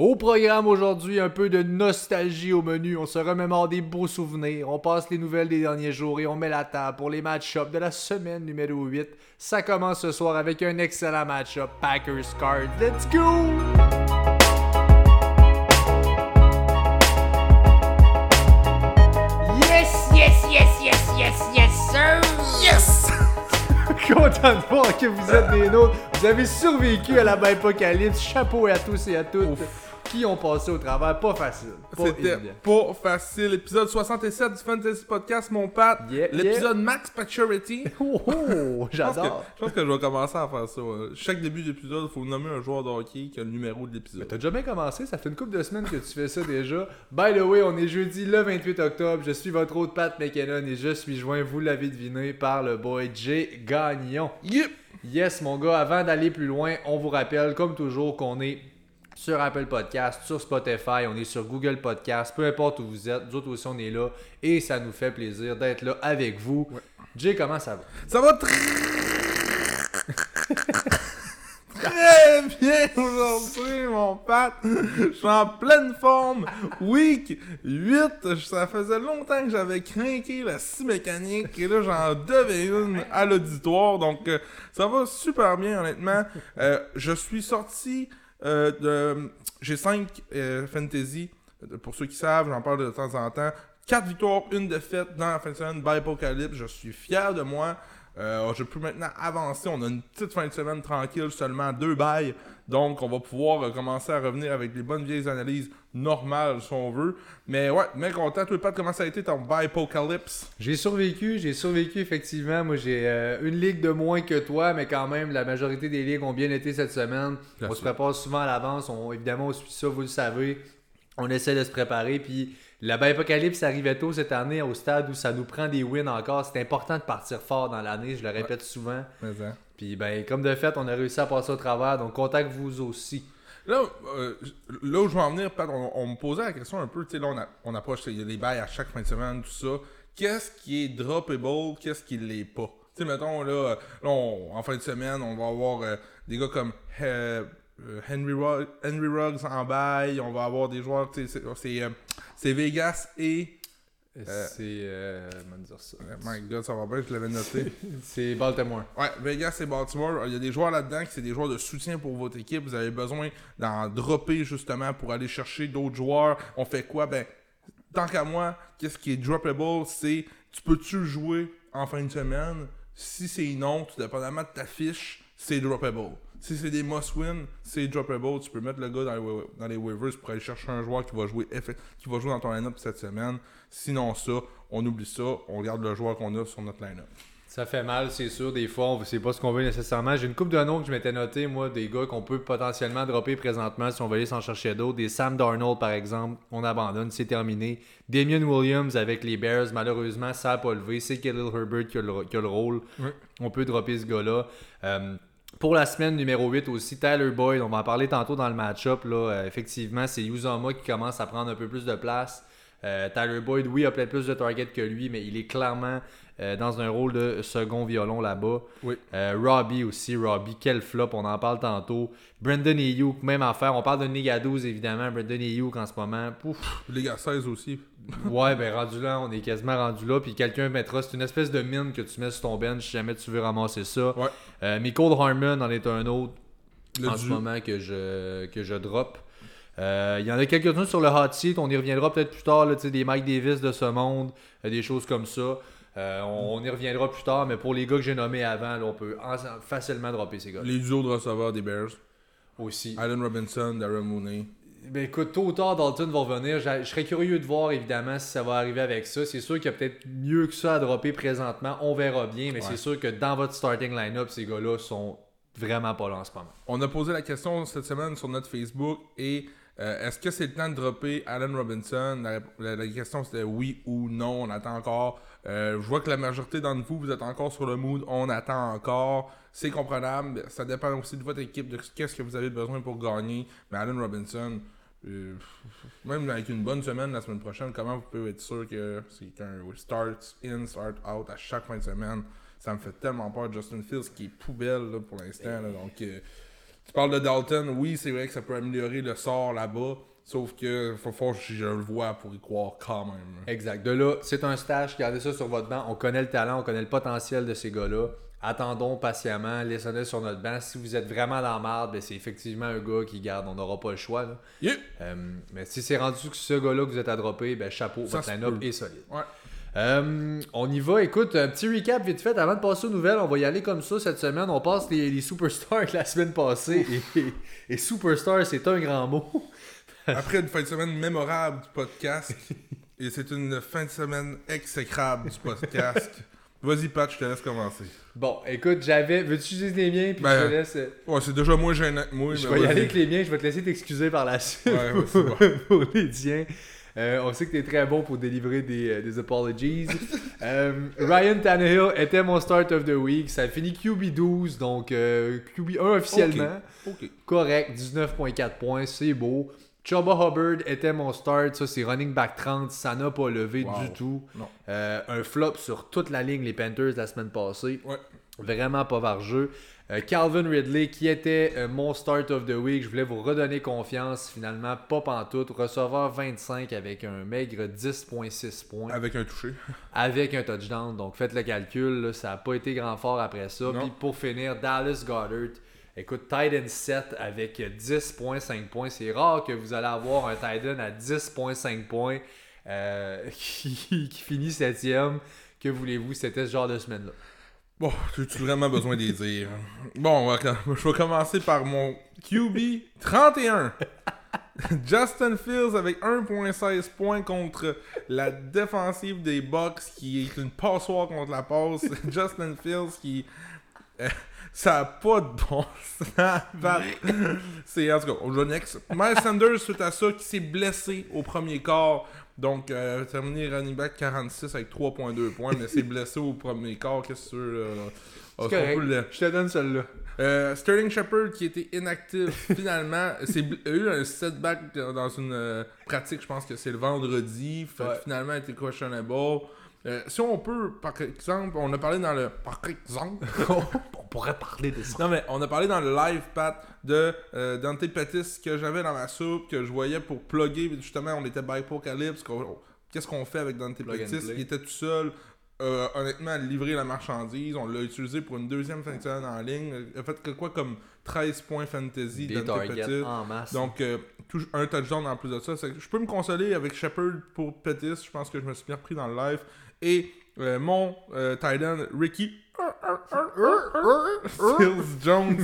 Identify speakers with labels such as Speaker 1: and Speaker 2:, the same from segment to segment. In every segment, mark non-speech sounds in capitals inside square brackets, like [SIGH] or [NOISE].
Speaker 1: Au programme aujourd'hui, un peu de nostalgie au menu. On se remémore des beaux souvenirs. On passe les nouvelles des derniers jours et on met la table pour les match-ups de la semaine numéro 8. Ça commence ce soir avec un excellent match-up Packers Card. Let's go!
Speaker 2: Yes, yes, yes, yes, yes, yes, sir!
Speaker 3: Yes! [LAUGHS]
Speaker 1: Content de voir que vous êtes des nôtres. Vous avez survécu à la apocalypse. Chapeau à tous et à toutes qui ont passé au travers. Pas facile.
Speaker 3: C'était pas facile. Épisode 67 du Fantasy Podcast, mon Pat.
Speaker 1: Yeah,
Speaker 3: L'épisode Max Maturity. [LAUGHS]
Speaker 1: Oh, oh, j'adore.
Speaker 3: je pense que je vais commencer à faire ça. ouais. Chaque début d'épisode, il faut nommer un joueur de hockey qui a le numéro de l'épisode.
Speaker 1: T'as déjà bien commencé, ça fait une couple de semaines que tu fais ça déjà. By the way, on est jeudi le 28 octobre. Je suis votre hôte Pat McKinnon et je suis joint, vous l'avez deviné, par le boy Jay Gagnon.
Speaker 3: Yep!
Speaker 1: Yes, mon gars, avant d'aller plus loin, on vous rappelle, comme toujours, qu'on est sur Apple Podcast, sur Spotify, on est sur Google Podcast, peu importe où vous êtes, nous autres aussi on est là et ça nous fait plaisir d'être là avec vous. Jay, comment ça va?
Speaker 3: Ça va très... très bien aujourd'hui, mon Pat. Je suis en pleine forme. Week 8. Ça faisait longtemps que j'avais craqué la scie mécanique. Et là, j'en devais une à l'auditoire. Donc, euh, ça va super bien, honnêtement. Euh, je suis sorti. J'ai 5 fantasy. Pour ceux qui savent, j'en parle de temps en temps. 4 victoires, une défaite dans la fin de semaine by Apocalypse. Je suis fier de moi. Euh, je peux maintenant avancer. On a une petite fin de semaine tranquille, seulement deux bails. Donc, on va pouvoir euh, commencer à revenir avec les bonnes vieilles analyses normales, si on veut. Mais ouais, mec, content. Toi, Pat, comment ça a été ton Apocalypse
Speaker 1: J'ai survécu, j'ai survécu effectivement. Moi, j'ai euh, une ligue de moins que toi, mais quand même, la majorité des ligues ont bien été cette semaine. On se prépare souvent à l'avance. On, évidemment, on suit ça, vous le savez. On essaie de se préparer. Puis, la apocalypse arrivait tôt cette année au stade où ça nous prend des wins encore. C'est important de partir fort dans l'année, je le répète souvent. Puis, ben, comme de fait, on a réussi à passer au travers. Donc, contacte vous aussi.
Speaker 3: Là, euh, là où je veux en venir, Pat, on, on me posait la question un peu, tu sais, là, on, a- on approche, des bails à chaque fin de semaine, tout ça. Qu'est-ce qui est droppable, qu'est-ce qui l'est pas? Tu sais, mettons, là, euh, là, on- en fin de semaine, on va avoir euh, des gars comme euh, Henry, Rugg- Henry Ruggs en bail, on va avoir des joueurs, c'est- c'est euh, c'est Vegas et...
Speaker 1: C'est. Euh, comment dire ça?
Speaker 3: My god, ça va bien, je l'avais noté. [LAUGHS]
Speaker 1: C'est Baltimore.
Speaker 3: Ouais, Vegas et Baltimore, il y a des joueurs là-dedans qui c'est des joueurs de soutien pour votre équipe. Vous avez besoin d'en dropper justement pour aller chercher d'autres joueurs. On fait quoi? Ben, tant qu'à moi, qu'est-ce qui est droppable? C'est tu peux-tu jouer en fin de semaine? Si c'est non, tout dépendamment de ta fiche, c'est droppable. Si c'est des must-win, c'est droppable. Tu peux mettre le gars dans les, wa- dans les waivers pour aller chercher un joueur qui va jouer, qui va jouer dans ton line-up cette semaine. Sinon, ça, on oublie ça. On garde le joueur qu'on a sur notre line-up.
Speaker 1: Ça fait mal, c'est sûr. Des fois, on sait pas ce qu'on veut nécessairement. J'ai une coupe de noms que je m'étais noté, moi, des gars qu'on peut potentiellement dropper présentement si on veut aller s'en chercher d'autres. Des Sam Darnold, par exemple, on abandonne, c'est terminé. Damien Williams avec les Bears, malheureusement, ça n'a pas levé. C'est Khalil Herbert qui a le, qui a le rôle. On peut dropper ce gars-là. Euh, pour la semaine numéro 8 aussi, Tyler Boyd, on va en parler tantôt dans le match-up. Là, Euh, effectivement, c'est Uzama qui commence à prendre un peu plus de place. Euh, Tyler Boyd, oui, a peut-être plus de targets que lui, mais il est clairement euh, dans un rôle de second violon là-bas.
Speaker 3: Oui.
Speaker 1: Euh, Robbie aussi, Robbie, quel flop, on en parle tantôt. Brendan Ayuk, même affaire. On parle de Niga 12 évidemment. Brendan Ayuk en ce moment. Pouf.
Speaker 3: Gars 16 aussi. [LAUGHS]
Speaker 1: Ouais, ben rendu là, on est quasiment rendu là. Puis quelqu'un mettra, c'est une espèce de mine que tu mets sur ton bench si jamais tu veux ramasser ça.
Speaker 3: Ouais.
Speaker 1: Euh, Michael Harmon en est un autre
Speaker 3: Le
Speaker 1: en ce
Speaker 3: du-
Speaker 1: moment que je, que je drop. Euh, Il y en a quelques-uns sur le hot seat, on y reviendra peut-être plus tard, là, des Mike Davis de ce monde, des choses comme ça. Euh, on, on y reviendra plus tard, mais pour les gars que j'ai nommés avant, là, on peut en- facilement dropper ces gars
Speaker 3: Les duos de receveurs des Bears.
Speaker 1: aussi.
Speaker 3: Allen Robinson, Darren Mooney.
Speaker 1: Ben écoute, tôt ou tard, Dalton va revenir. Je serais curieux de voir évidemment si ça va arriver avec ça. C'est sûr qu'il y a peut-être mieux que ça à dropper présentement. On verra bien, mais
Speaker 3: Ouais.
Speaker 1: c'est sûr que dans votre starting line-up, ces gars-là sont vraiment pas là en ce moment.
Speaker 3: On a posé la question cette semaine sur notre Facebook et euh, est-ce que c'est le temps de dropper Allen Robinson? La, la- la question c'était oui ou non. On attend encore. Euh, je vois que la majorité d'entre vous, vous êtes encore sur le mood. On attend encore. C'est comprenable. Ça dépend aussi de votre équipe, de qu'est-ce que vous avez besoin pour gagner. Mais Allen Robinson, euh, même avec une bonne semaine la semaine prochaine, comment vous pouvez être sûr que c'est qu'un start in, start out à chaque fin de semaine? Ça me fait tellement peur. Justin Fields qui est poubelle là, pour l'instant. donc, euh, Tu parles de Dalton, oui, c'est vrai que ça peut améliorer le sort là-bas. Sauf que faut que je le vois pour y croire quand même.
Speaker 1: Exact. De là, c'est un stage, gardez ça sur votre banc. On connaît le talent, on connaît le potentiel de ces gars-là. Attendons patiemment, laissez-le sur notre banc. Si vous êtes vraiment dans la marde, ben, c'est effectivement un gars qui garde, on n'aura pas le choix. là. Euh, mais si c'est rendu que ce gars-là que vous êtes à dropper, ben, chapeau,
Speaker 3: Ça
Speaker 1: votre line-up est solide.
Speaker 3: Ouais.
Speaker 1: Euh, on y va. Écoute, un petit recap vite fait avant de passer aux nouvelles. On va y aller comme ça cette semaine. On passe les, les superstars [LAUGHS] de la semaine passée. Et, et- et superstar, c'est un grand mot.
Speaker 3: Après une fin de semaine mémorable du podcast, [LAUGHS] et c'est une fin de semaine exécrable du podcast. Vas-y, Pat, je te laisse commencer.
Speaker 1: Bon, écoute, j'avais. Veux-tu utiliser les miens puis
Speaker 3: Ben,
Speaker 1: je te laisse. euh,
Speaker 3: Ouais, c'est déjà moins gênant que moi.
Speaker 1: Je vais y aller avec les miens, je vais te laisser t'excuser par la [LAUGHS] suite
Speaker 3: Ouais,
Speaker 1: pour,
Speaker 3: ouais, c'est bon. [LAUGHS]
Speaker 1: pour les tiens. Euh, on sait que tu es très bon pour délivrer des, euh, des apologies. Euh, Ryan Tannehill était mon start of the week. Ça a fini QB12, donc euh, QB1 officiellement.
Speaker 3: Ok.
Speaker 1: Correct, 19.4 points, c'est beau. Chuba Hubbard était mon start, ça c'est running back 30, ça n'a pas levé
Speaker 3: Wow.
Speaker 1: du tout. Euh, un flop sur toute la ligne, les Panthers, la semaine passée.
Speaker 3: Ouais.
Speaker 1: Vraiment pas vargeux. Euh, Calvin Ridley, qui était euh, mon start of the week, je voulais vous redonner confiance, finalement, pas pantoute. Receveur 25 avec un maigre 10.6 points,
Speaker 3: Avec un touché.
Speaker 1: avec un touchdown. Donc faites le calcul, là, ça n'a pas été grand fort après ça.
Speaker 3: Non.
Speaker 1: Puis pour finir, Dallas Goddard. Écoute, Titan 7 avec 10.5 points. C'est rare que vous allez avoir un Titan à 10.5 points euh, [LAUGHS] qui, qui finit septième. Que voulez-vous, c'était ce genre de semaine-là.
Speaker 3: Bon, as-tu vraiment besoin d'y dire? Bon, [LAUGHS] je vais commencer par mon QB 31. [LAUGHS] Justin Fields avec 1.16 points contre la défensive des Bucks qui est une passoire contre la passe. Justin Fields qui... euh, ça a pas de bon [LAUGHS] sens. C'est en tout cas, on joue next. Miles Sanders suite à ça qui s'est blessé au premier quart. Donc, euh, terminé running back 46 avec 3.2 points, mais s'est blessé au premier quart. Qu'est-ce que c'est
Speaker 1: C'est
Speaker 3: c'est peu le-
Speaker 1: Je te donne celle-là.
Speaker 3: euh, Sterling Shepard qui était inactif [LAUGHS] finalement c'est a eu un setback dans une euh, pratique je pense que c'est le vendredi fait que
Speaker 1: Ouais.
Speaker 3: finalement il était questionable Euh, si on peut par exemple on a parlé dans le par exemple [LAUGHS]
Speaker 1: On pourrait parler de ça.
Speaker 3: non mais on a parlé dans le live Pat de euh, Dante Pettis que j'avais dans ma soupe que je voyais pour plugger justement on était Bipocalypse qu'on- qu'est-ce qu'on fait avec Dante
Speaker 1: Plug
Speaker 3: Pettis? il était tout seul euh, honnêtement à livrer la marchandise on l'a utilisé pour une deuxième fin de semaine en ligne il a fait que quoi comme 13 points fantasy
Speaker 1: Des
Speaker 3: Dante Pettis
Speaker 1: en masse.
Speaker 3: donc, euh, tout- un touchdown en plus de ça. Je peux me consoler avec Shepard pour Pettis. Je pense que je me suis bien repris dans le live. Et euh, mon euh, tight end, Ricky [LAUGHS] Stills Jones,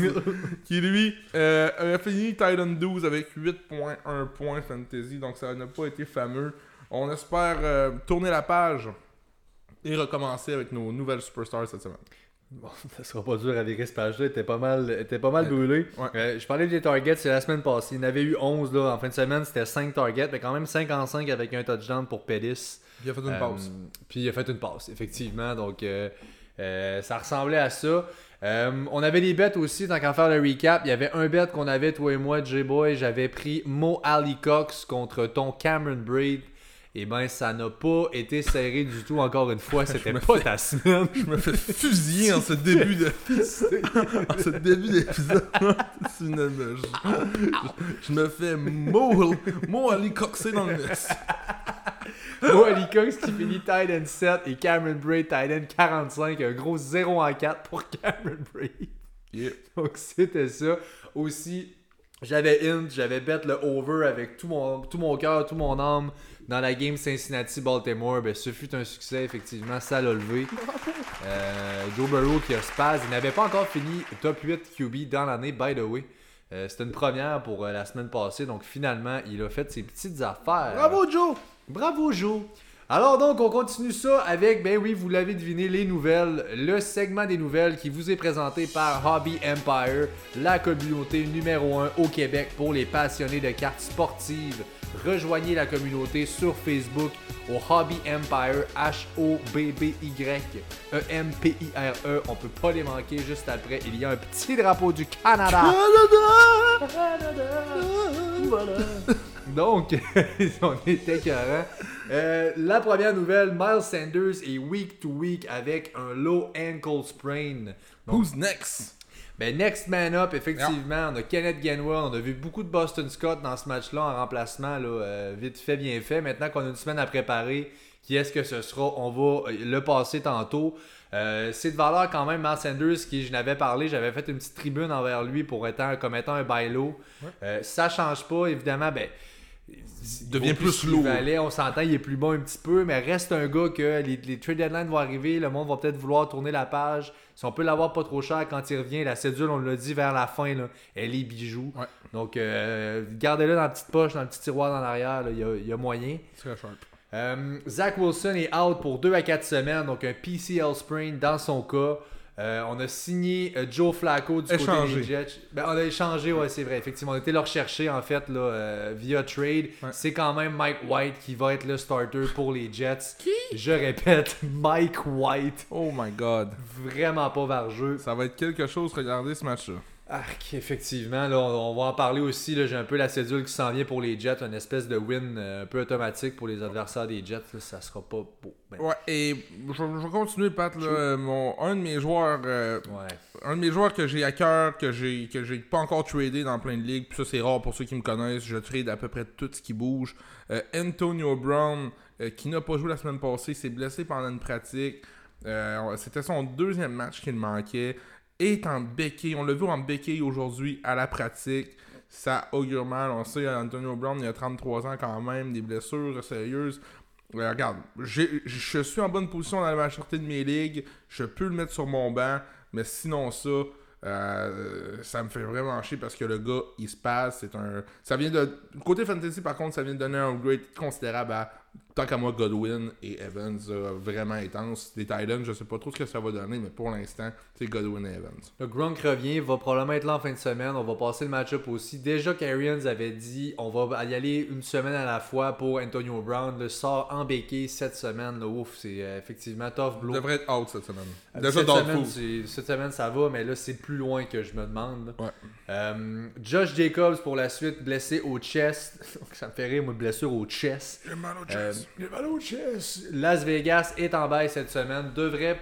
Speaker 3: qui lui euh, a fini tight end 12 avec 8.1 points fantasy. Donc, ça n'a pas été fameux. On espère euh, tourner la page et recommencer avec nos nouvelles superstars cette semaine.
Speaker 1: Bon, [LAUGHS] ça sera pas dur à virer ce page-là. était pas mal, était pas mal brûlé.
Speaker 3: Ouais.
Speaker 1: Euh, je parlais des targets, c'est la semaine passée. Il y en avait eu 11 là. En fin de semaine, c'était 5 targets, mais quand même 5 en 5 avec un touchdown pour Pettis.
Speaker 3: Il a fait une
Speaker 1: Euh,
Speaker 3: pause.
Speaker 1: Puis il a fait une passe, effectivement. Donc euh, euh, ça ressemblait à ça. Euh, on avait des bêtes aussi, tant qu'à faire le recap. Il y avait un bet qu'on avait, toi et moi, J-Boy. J'avais pris Mo Ali Cox contre ton Cameron Braid. Et ben, ça n'a pas été serré du tout, encore une fois. [LAUGHS] C'était pas ta semaine. [LAUGHS]
Speaker 3: Je me fais fusiller en ce début de [LAUGHS] en ce début d'épisode. C'est une- je, je me fais mot mot aller coxer dans le mess.
Speaker 1: Mo Cox qui finit tight end 7 et Cameron Braid tight end 45. Un gros 0 en 4 pour [LAUGHS] Cameron Braid.
Speaker 3: Yeah.
Speaker 1: Donc c'était ça. Aussi, j'avais int, j'avais bet le over avec tout mon, tout mon cœur, tout mon âme dans la game Cincinnati-Baltimore. Ben, ce fut un succès, effectivement, ça l'a levé. [LAUGHS] Euh, Joe Burrow qui a spaz, il n'avait pas encore fini top 8 QB dans l'année, by the way. Euh, C'était une première pour euh, la semaine passée, donc finalement, il a fait ses petites affaires.
Speaker 3: Bravo Joe.
Speaker 1: Bravo Joe! Alors donc, on continue ça avec, ben oui, vous l'avez deviné, les nouvelles, le segment des nouvelles qui vous est présenté par Hobby Empire, la communauté numéro 1 au Québec pour les passionnés de cartes sportives. Rejoignez la communauté sur Facebook au Hobby Empire, H-O-B-B-Y-E-M-P-I-R-E. E. On peut pas les manquer juste après. Il y a un petit drapeau du Canada. [LAUGHS] Donc, [LAUGHS] on écœurant. Euh, la première nouvelle, Miles Sanders est week to week avec un low ankle sprain. Donc,
Speaker 3: Who's next?
Speaker 1: Ben, next man up, effectivement, on a Kenneth Gainwell, on a vu beaucoup de Boston Scott dans ce match-là en remplacement, là, euh, vite fait, bien fait. Maintenant qu'on a une semaine à préparer, qui est-ce que ce sera, on va euh, le passer tantôt. Euh, c'est de valeur quand même, Mark Sanders, qui je n'avais parlé, j'avais fait une petite tribune envers lui pour étant, comme étant un bailo. Euh, ça change pas, évidemment, ben. Il
Speaker 3: devient plus lourd.
Speaker 1: on s'entend, il est plus bon un petit peu, mais reste un gars que les, les trade deadlines vont arriver, le monde va peut-être vouloir tourner la page. Si on peut l'avoir pas trop cher quand il revient, la cédule, on l'a dit vers la fin, là, elle est bijou.
Speaker 3: Ouais.
Speaker 1: Donc, euh, gardez-le dans la petite poche, dans le petit tiroir dans l'arrière, il y a- il y a moyen.
Speaker 3: Très sharp.
Speaker 1: Euh, Zach Wilson est out pour 2 à 4 semaines, donc un PCL sprain dans son cas. Euh, on a signé euh, Joe Flacco du
Speaker 3: Échangé.
Speaker 1: côté des Jets. Ben, on a échangé, ouais, c'est vrai. Effectivement, on a été le rechercher en fait là, euh, via trade.
Speaker 3: Ouais.
Speaker 1: C'est quand même Mike White qui va être le starter pour les Jets. Qui? Je répète, Mike White.
Speaker 3: Oh my god.
Speaker 1: Vraiment pas vargeux.
Speaker 3: Ça va être quelque chose, regardez ce match-là.
Speaker 1: Arc, effectivement, là, on, on va en parler aussi. là, J'ai un peu la cédule qui s'en vient pour les Jets, une espèce de win euh, un peu automatique pour les adversaires des Jets. là, ça sera pas beau. Ben,
Speaker 3: Ouais, et je, je vais continuer, Pat. Là, Euh, mon, un de mes joueurs euh,
Speaker 1: ouais.
Speaker 3: un de mes joueurs que j'ai à cœur, que j'ai que j'ai pas encore tradé dans plein de ligues, puis ça c'est rare pour ceux qui me connaissent, je trade à peu près tout ce qui bouge. Euh, Antonio Brown, qui n'a pas joué la semaine passée, s'est blessé pendant une pratique. C'était son deuxième match qu'il manquait. Est en béquille, on l'a vu en béquille aujourd'hui à la pratique. Ça augure mal. On sait, Antonio Brown, il a 33 ans quand même, des blessures sérieuses. Euh, regarde, je suis en bonne position dans la majorité de mes ligues. Je peux le mettre sur mon banc. Mais sinon, ça, euh, ça me fait vraiment chier parce que le gars, il se passe. C'est un. Ça vient de. Côté fantasy, par contre, ça vient de donner un upgrade considérable à. Tant qu'à moi, Godwin et Evans, euh, vraiment intense. Les Titans, je sais pas trop ce que ça va donner, mais pour l'instant, c'est Godwin et Evans.
Speaker 1: Le Gronk revient, va probablement être là en fin de semaine. On va passer le match-up aussi. Déjà qu'Arians avait dit on va y aller une semaine à la fois pour Antonio Brown. Le sort en béquille cette semaine. là, ouf, c'est euh, effectivement tough blow.
Speaker 3: devrait être out cette semaine.
Speaker 1: Euh,
Speaker 3: Déjà
Speaker 1: cette,
Speaker 3: dans
Speaker 1: semaine, cette semaine, ça va, mais là, c'est plus loin que je me demande.
Speaker 3: Ouais.
Speaker 1: Euh, Josh Jacobs pour la suite, blessé au chest. [LAUGHS] ça me fait rire, moi, blessure au chest.
Speaker 3: J'ai mal au chest.
Speaker 1: Chest. Las Vegas est en baisse cette semaine. Devrait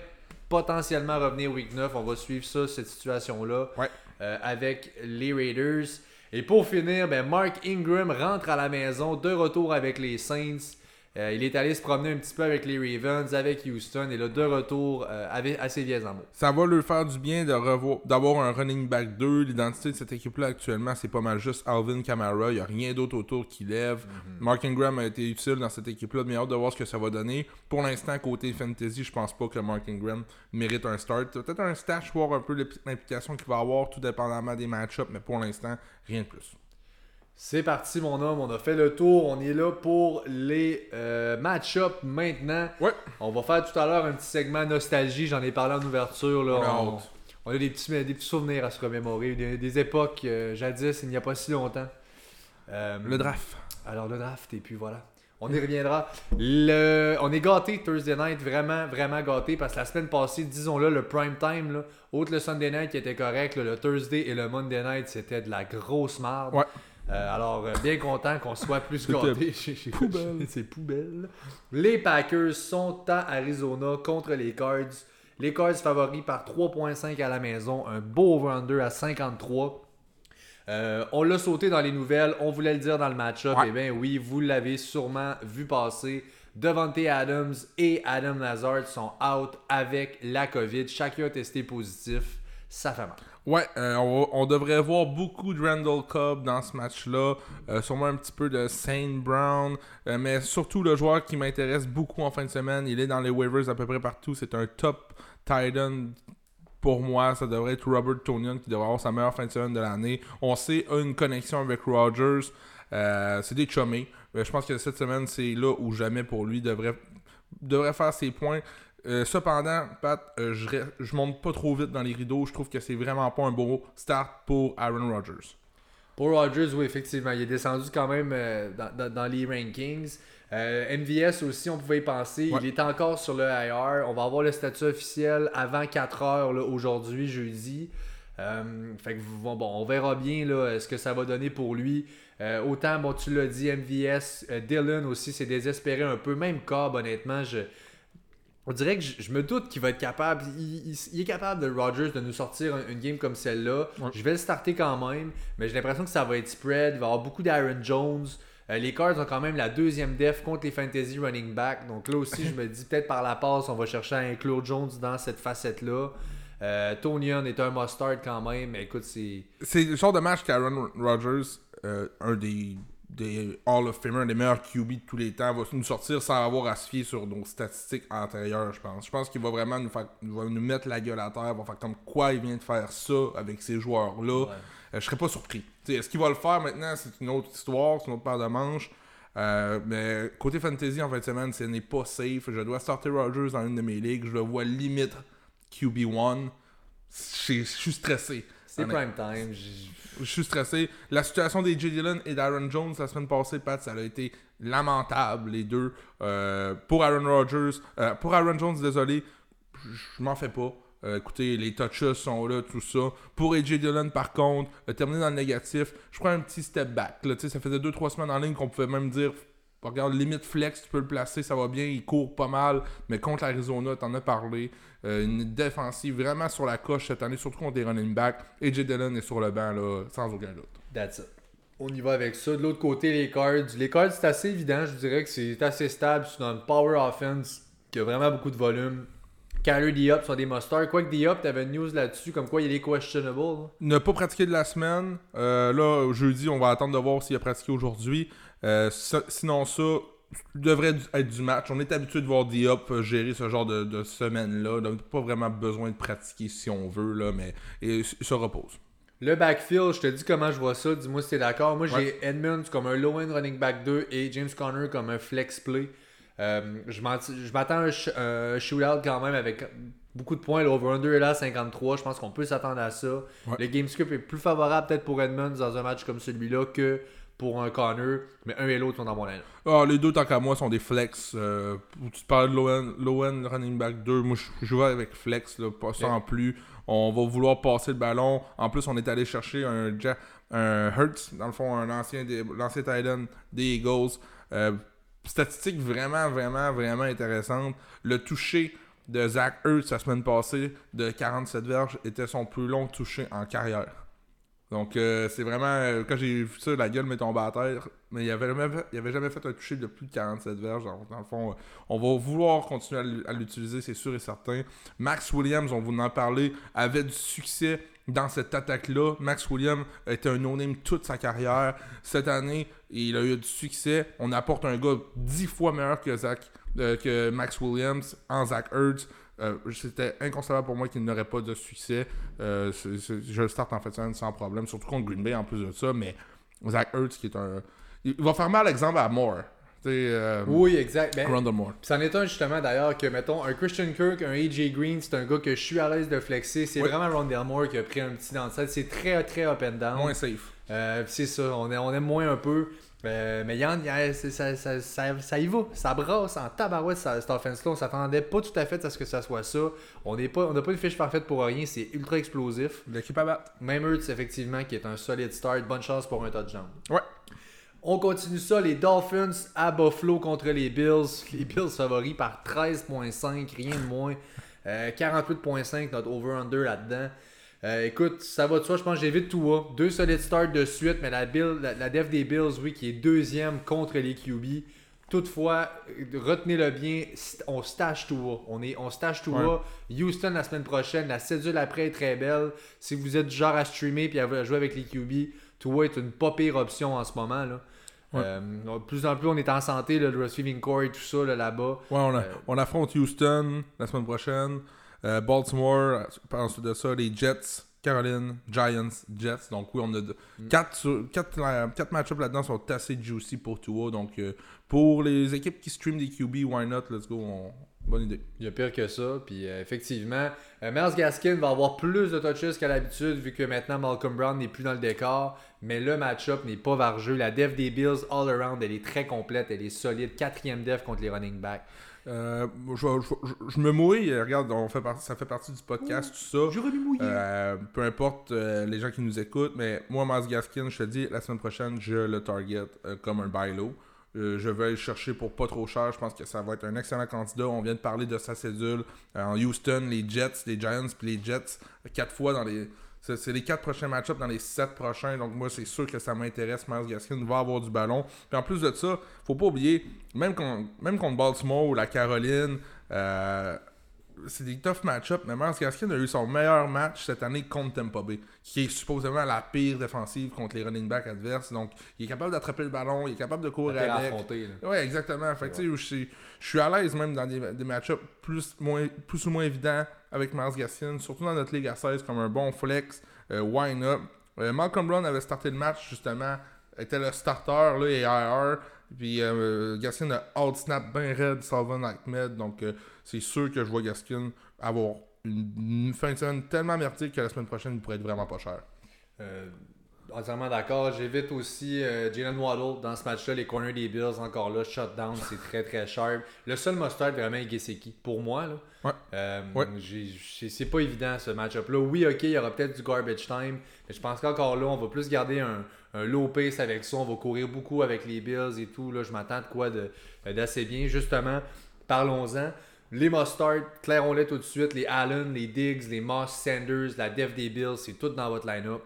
Speaker 1: potentiellement revenir week 9. On va suivre ça, cette situation-là,
Speaker 3: Ouais.
Speaker 1: euh, avec les Raiders. Et pour finir, ben, Mark Ingram rentre à la maison, de retour avec les Saints. Euh, il est allé se promener un petit peu avec les Ravens, avec Houston, et là, de retour euh, avec, à ses vieilles amours.
Speaker 3: Ça va leur faire du bien de revoir, d'avoir un running back 2. L'identité de cette équipe-là actuellement, c'est pas mal juste Alvin Kamara. Il n'y a rien d'autre autour qui lève.
Speaker 1: Mhm.
Speaker 3: Mark Ingram a été utile dans cette équipe-là, mais hâte de voir ce que ça va donner. Pour l'instant, côté fantasy, je pense pas que Mark Ingram mérite un start. Peut-être un stash, voir un peu l'imp- l'implication qu'il va avoir, tout dépendamment des match-ups, mais pour l'instant, rien de plus.
Speaker 1: C'est parti, mon homme. On a fait le tour. On est là pour les euh, match-up maintenant.
Speaker 3: Ouais.
Speaker 1: On va faire tout à l'heure un petit segment nostalgie. J'en ai parlé en ouverture. Là.
Speaker 3: On a
Speaker 1: On, a des petits, des petits souvenirs à se remémorer. Des, des époques euh, jadis, il n'y a pas si longtemps. Euh,
Speaker 3: Le draft.
Speaker 1: Alors, le draft, et puis voilà. On y reviendra. Le... On est gâté Thursday night, vraiment, vraiment gâté parce que la semaine passée, disons-le, le prime time, là, autre le Sunday night qui était correct, là, le Thursday et le Monday night, c'était de la grosse marde.
Speaker 3: Ouais.
Speaker 1: Euh, alors, euh, bien content qu'on soit plus [LAUGHS] gâtés. chez- chez- [LAUGHS] C'est poubelle. Les Packers sont à Arizona contre les Cards. Les Cards favoris par 3.5 à la maison. Un beau over-under à 53. Euh, on l'a sauté dans les nouvelles, on voulait le dire dans le match-up.
Speaker 3: Ouais.
Speaker 1: Eh bien oui, vous l'avez sûrement vu passer. Devante Adams et Adam Lazard sont out avec la COVID. Chacun a testé positif. Ça fait mal.
Speaker 3: Ouais, euh, on, devrait voir beaucoup de Randall Cobb dans ce match-là. Euh, sûrement un petit peu de Saint Brown. Euh, mais surtout le joueur qui m'intéresse beaucoup en fin de semaine. Il est dans les waivers à peu près partout. C'est un top tight end pour moi. Ça devrait être Robert Tonian qui devrait avoir sa meilleure fin de semaine de l'année. On sait une connexion avec Rodgers. Euh, c'est des chummés. Je pense que cette semaine, c'est là où jamais pour lui devrait, devrait faire ses points. Euh, cependant, Pat, euh, je, je monte pas trop vite dans les rideaux. Je trouve que c'est vraiment pas un beau start pour Aaron Rodgers.
Speaker 1: Pour Rodgers, oui, effectivement, il est descendu quand même euh, dans, dans- dans les rankings. MVS aussi, on pouvait y penser.
Speaker 3: Ouais.
Speaker 1: Il est encore sur le IR. On va avoir le statut officiel avant 4 heures là, aujourd'hui, jeudi. Fait que bon, bon, on verra bien là, ce que ça va donner pour lui. Autant, bon, tu l'as dit, MVS, Dylan aussi, c'est désespéré un peu. Même Cobb, honnêtement, je. On dirait que je, je me doute qu'il va être capable. Il, il- il est capable de Rodgers de nous sortir un- une game comme celle-là.
Speaker 3: Ouais.
Speaker 1: Je vais le starter quand même, mais j'ai l'impression que ça va être spread. Il va y avoir beaucoup d'Aaron Jones. Euh, les Cards ont quand même la deuxième def contre les fantasy running back. Donc là aussi, je me dis peut-être par la passe, on va chercher à inclure Jones dans cette facette-là. Euh, Tonyan est un mustard quand même, mais écoute, c'est.
Speaker 3: C'est le genre de match qu'Aaron Rodgers, euh, un des, des Hall of Famer, un des meilleurs QB de tous les temps, va nous sortir sans avoir à se fier sur nos statistiques antérieures, je pense. Je pense qu'il va vraiment nous, faire, va nous mettre la gueule à terre, va faire comme quoi il vient de faire ça avec ces joueurs-là. Euh, je serais pas surpris. Est-ce qu'il va le faire maintenant? C'est une autre histoire, c'est une autre paire de manches. Euh, mais côté fantasy en fin de semaine, ce n'est pas safe. Je dois starter Rodgers dans une de mes ligues. Je le vois limite QB1. Je je suis stressé.
Speaker 1: C'est prime time.
Speaker 3: Je suis stressé. La situation des J. Dillon et d'Aaron Jones la semaine passée, Pat, ça a été lamentable, les deux. Euh, pour Aaron Rodgers, euh, pour Aaron Jones, désolé, je m'en fais pas. Euh, écoutez, les touches sont là, tout ça. Pour AJ Dillon, par contre, terminé dans le négatif, je prends un petit step back. Là, ça faisait 2-3 semaines en ligne qu'on pouvait même dire regarde, limite flex, tu peux le placer, ça va bien, il court pas mal. Mais contre l'Arizona, t'en as parlé. Euh, une défensive vraiment sur la coche cette année, surtout contre les running backs. AJ Dillon est sur le banc, là, sans aucun doute.
Speaker 1: That's it. On y va avec ça. De l'autre côté, les Cards. Les Cards, c'est assez évident. Je dirais que c'est assez stable. C'est une power offense qui a vraiment beaucoup de volume. Kyler Diop sont des mustards. Quoique Diop, t'avais une news là-dessus, comme quoi il est questionable. là.
Speaker 3: Ne pas pratiquer de la semaine. Euh, là, jeudi, on va attendre de voir s'il a pratiqué aujourd'hui. Euh, sinon, ça devrait être du match. On est habitué de voir Diop euh, gérer ce genre de, de semaine-là. Donc, pas vraiment besoin de pratiquer si on veut, là, mais et, il se repose.
Speaker 1: Le backfield, je te dis comment je vois ça. Dis-moi si t'es d'accord. Moi, j'ai. Edmonds comme un low-end running back 2 et James Conner comme un flex play. Euh, je m'attends à un, sh- un shootout quand même avec beaucoup de points. L'over-under est là à 53. Je pense qu'on peut s'attendre à ça.
Speaker 3: Ouais.
Speaker 1: Le game script est plus favorable peut-être pour Edmonds dans un match comme celui-là que pour un Conner. Mais un et l'autre sont dans mon line.
Speaker 3: Ah, les deux, tant qu'à moi, sont des flex. Euh, tu parles de low-end low-end running back 2. Moi, je je vais avec flex, là, pas sans plus. On va vouloir passer le ballon. En plus, on est allé chercher un, Ja- un Hertz, dans le fond, un ancien, des, l'ancien Titan des Eagles. Euh, statistique vraiment, vraiment, vraiment intéressante. Le toucher de Zach Ertz la semaine passée de 47 verges était son plus long toucher en carrière. Donc, euh, c'est vraiment. euh, quand j'ai vu ça, la gueule m'est tombée à terre. Mais il avait jamais il jamais fait un toucher de plus de 47 verges. Donc, dans le fond, euh, on va vouloir continuer à l'utiliser, c'est sûr et certain. Max Williams, on vous en parler, avait du succès dans cette attaque-là. Max Williams était un no-name toute sa carrière. Cette année, il a eu du succès. On apporte un gars 10 fois meilleur que Zach, que Max Williams en Zach Ertz. Euh, C'était inconcevable pour moi qu'il n'aurait pas de succès. Euh, je le starte en fait sans problème, surtout contre Green Bay en plus de ça. Mais Zach Ertz, qui est un. Il va faire mal exemple à Moore. Euh,
Speaker 1: Oui, exact. Ben,
Speaker 3: Moore.
Speaker 1: C'en est un justement d'ailleurs que, mettons, un Christian Kirk, un AJ Green, c'est un gars que je suis à l'aise de flexer. C'est
Speaker 3: Oui.
Speaker 1: vraiment Rondell Moore qui a pris un petit downside. C'est très, très up and down.
Speaker 3: Moins safe.
Speaker 1: Euh, c'est ça, on, est- on aime moins un peu. Euh, mais Yann, ça, ça, ça, ça y va, ça brasse en tabarouette ça- cette offense-là. On s'attendait pas tout à fait à ce que ça soit ça. On n'est pas, on n'a pas une fiche parfaite pour rien, c'est ultra explosif.
Speaker 3: L'équipe à battre.
Speaker 1: Même Hurts, effectivement, qui est un solide start. Bonne chance pour un touchdown.
Speaker 3: Ouais.
Speaker 1: On continue ça, les Dolphins à Buffalo contre les Bills. Les Bills favoris par 13.5, rien de moins. Euh, 48.5 notre over-under là-dedans. Euh, écoute, ça va de soi, je pense que j'évite tout. hein. Deux solides starts de suite, mais la, Bill, la, la def des Bills, oui, qui est deuxième contre les QB. Toutefois, retenez-le bien, on stash Tua. On, est, on stash Tua. Houston la semaine prochaine, la cédule après est très belle. Si vous êtes du genre à streamer et à jouer avec les QB, Tua est une pas pire option en ce moment. Là.
Speaker 3: Ouais.
Speaker 1: Euh, de plus en plus, on est en santé, là, le receiving core et tout ça là, là-bas.
Speaker 3: Ouais, on, a-
Speaker 1: Euh,
Speaker 3: on affronte Houston la semaine prochaine. Euh, Baltimore, ensuite de ça, les Jets, Caroline, Giants, Jets. Donc oui, on a de-
Speaker 1: Mm.
Speaker 3: quatre, sur- quatre, euh, quatre match-ups là-dedans sont assez juicy pour Tua. Donc euh, pour les équipes qui stream des QB, why not? Let's go. on- Bonne idée.
Speaker 1: Il y a pire que ça. Puis euh, effectivement, euh, Miles Gaskin va avoir plus de touches qu'à l'habitude vu que maintenant Malcolm Brown n'est plus dans le décor. Mais le match-up n'est pas vargeux. La def des Bills all around, elle est très complète, elle est solide. Quatrième def contre les running backs.
Speaker 3: Euh, je, je- je- je me mouille. Regarde, on fait par- ça fait partie du podcast, tout ça.
Speaker 1: J'aurais dû mouiller.
Speaker 3: Euh, peu importe euh, les gens qui nous écoutent, mais moi, Miles Gaskin, je te dis, la semaine prochaine, je le target comme un buy low. Euh, je vais le chercher pour pas trop cher. Je pense que ça va être un excellent candidat. On vient de parler de sa cédule. En Houston, les Jets, les Giants puis les Jets, quatre fois dans les. C'est les quatre prochains match-ups dans les sept prochains. Donc, moi, c'est sûr que ça m'intéresse. Miles Gaskin va avoir du ballon. Puis en plus de ça, faut pas oublier, même, contre- même contre Baltimore ou la Caroline, euh, c'est des tough match-ups. Mais Miles Gaskin a eu son meilleur match cette année contre Tampa Bay, qui est supposément la pire défensive contre les running backs adverses. Donc, il est capable d'attraper le ballon, il est capable de courir
Speaker 1: à
Speaker 3: avec.
Speaker 1: là.
Speaker 3: Ouais, exactement. Fait que, tu sais, je suis- je suis à l'aise même dans des, des match-ups plus, moins- plus ou moins évidents avec Miles Gaskin, surtout dans notre Ligue à 16 comme un bon flex, euh, wine up. Euh, Malcolm Brown avait starté le match justement, était le starter là, et IR. Puis euh, Gaskin a out-snap bien raide Salvan Ahmed. Donc euh, c'est sûr que je vois Gaskin avoir une, une fin de semaine tellement merdique que la semaine prochaine il pourrait être vraiment pas cher.
Speaker 1: Euh, entièrement d'accord. J'évite aussi euh, Jalen Waddle dans ce match-là. Les corners des Bills, encore là, shutdown, c'est très très sharp. Le seul mustard vraiment est Gesicki, pour moi. Là.
Speaker 3: Ouais. Ouais.
Speaker 1: c'est pas évident ce match-up-là. Oui, ok, il y aura peut-être du garbage time, mais je pense qu'encore là, on va plus garder un, un low pace avec ça. On va courir beaucoup avec les Bills et tout. Là, je m'attends de quoi de- d'assez bien. Justement, parlons-en. Les Mustard, clairons-les tout de suite. Les Allen, les Diggs, les Moss, Sanders, la def des Bills, c'est tout dans votre line-up.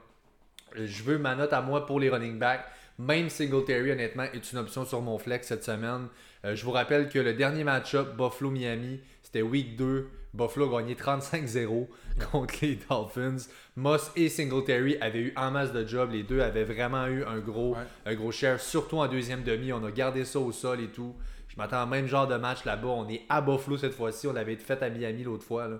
Speaker 1: Euh, Je veux ma note à moi pour les running backs. Même Singletary, honnêtement, est une option sur mon flex cette semaine. Euh, je vous rappelle que le dernier match-up, Buffalo-Miami, c'était week 2. Buffalo a gagné 35-0 contre les Dolphins. Moss et Singletary avaient eu en masse de job. Les deux avaient vraiment eu un gros,
Speaker 3: Ouais.
Speaker 1: un gros share, surtout en deuxième demi. On a gardé ça au sol et tout. Je m'attends au même genre de match là-bas. On est à Buffalo cette fois-ci. On avait été fait à Miami l'autre fois. Là.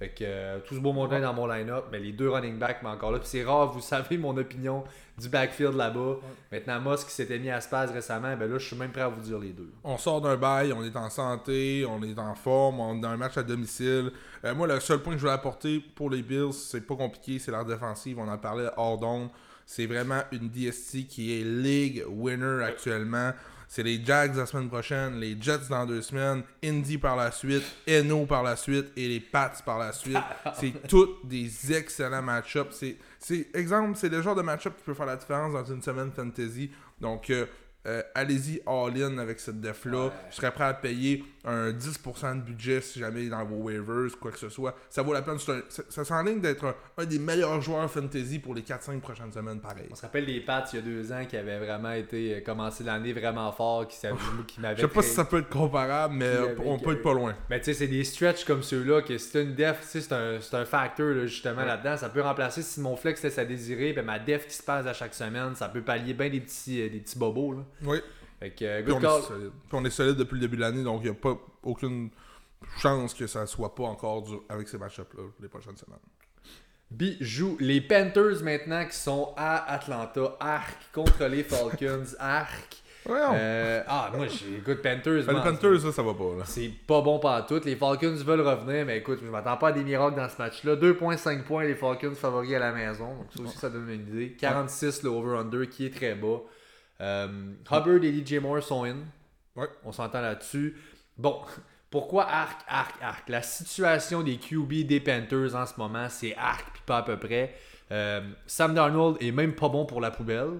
Speaker 1: Fait que euh, tout ce beau monde dans mon line-up, mais les deux running backs, mais encore là. C'est rare, vous savez mon opinion du backfield là-bas. Maintenant, Moss qui s'était mis à Spaz récemment, ben là, je suis même prêt à vous dire les deux.
Speaker 3: On sort d'un bail, on est en santé, on est en forme, on est dans un match à domicile. Euh, moi, le seul point que je voulais apporter pour les Bills, c'est pas compliqué, c'est leur défensive. On en parlait hors d'onde. C'est vraiment une DST qui est League winner actuellement. C'est les Jags la semaine prochaine, les Jets dans deux semaines, Indy par la suite, Eno par la suite et les Pats par la suite. C'est [LAUGHS] tous des excellents match-ups. C'est, c'est, exemple, c'est le genre de match-up qui peut faire la différence dans une semaine fantasy. Donc, euh, euh, allez-y all-in avec cette def-là. Je serais prêt à payer un 10% de budget si jamais il est dans vos waivers, quoi que ce soit. Ça vaut la peine. Un- ça, ça s'enligne d'être un, un des meilleurs joueurs fantasy pour les 4-5 prochaines semaines, pareil.
Speaker 1: On se rappelle des Pats il y a deux ans qui avaient vraiment été euh, commencé l'année vraiment fort, qui, qui m'avaient
Speaker 3: Je sais pas
Speaker 1: très-
Speaker 3: si ça peut être comparable, mais on peut être pas loin.
Speaker 1: Mais tu sais, c'est des stretches comme ceux-là que c'est une def, c'est un, c'est un facteur là, justement là-dedans. Ça peut remplacer si mon flex laisse à désirer, ben ma def qui se passe à chaque semaine, ça peut pallier bien des petits, euh, des petits bobos. Là.
Speaker 3: Oui.
Speaker 1: Fait que,
Speaker 3: Puis on,
Speaker 1: good call.
Speaker 3: est solide. Puis on est solide depuis le début de l'année, donc il n'y a pas aucune chance que ça soit pas encore dur avec ces match-ups-là les prochaines semaines.
Speaker 1: Bijou. Les Panthers maintenant qui sont à Atlanta. Arc contre les Falcons. Arc. Euh, ah, moi, écoute Panthers.
Speaker 3: les
Speaker 1: moi,
Speaker 3: Panthers, ça, ça va pas.
Speaker 1: C'est pas bon par tout. Les Falcons veulent revenir, mais écoute, je m'attends pas à des miracles dans ce match-là. 2.5 points, les Falcons favoris à la maison. Donc ça aussi, ça donne une idée. 46 le over-under qui est très bas. Euh, Hubbard et DJ Moore sont in.
Speaker 3: Ouais.
Speaker 1: On s'entend là-dessus. Bon, [LAUGHS] pourquoi arc, arc, arc? La situation des QB des Panthers en ce moment, c'est arc, puis pas à peu près. Euh, Sam Darnold est même pas bon pour la poubelle.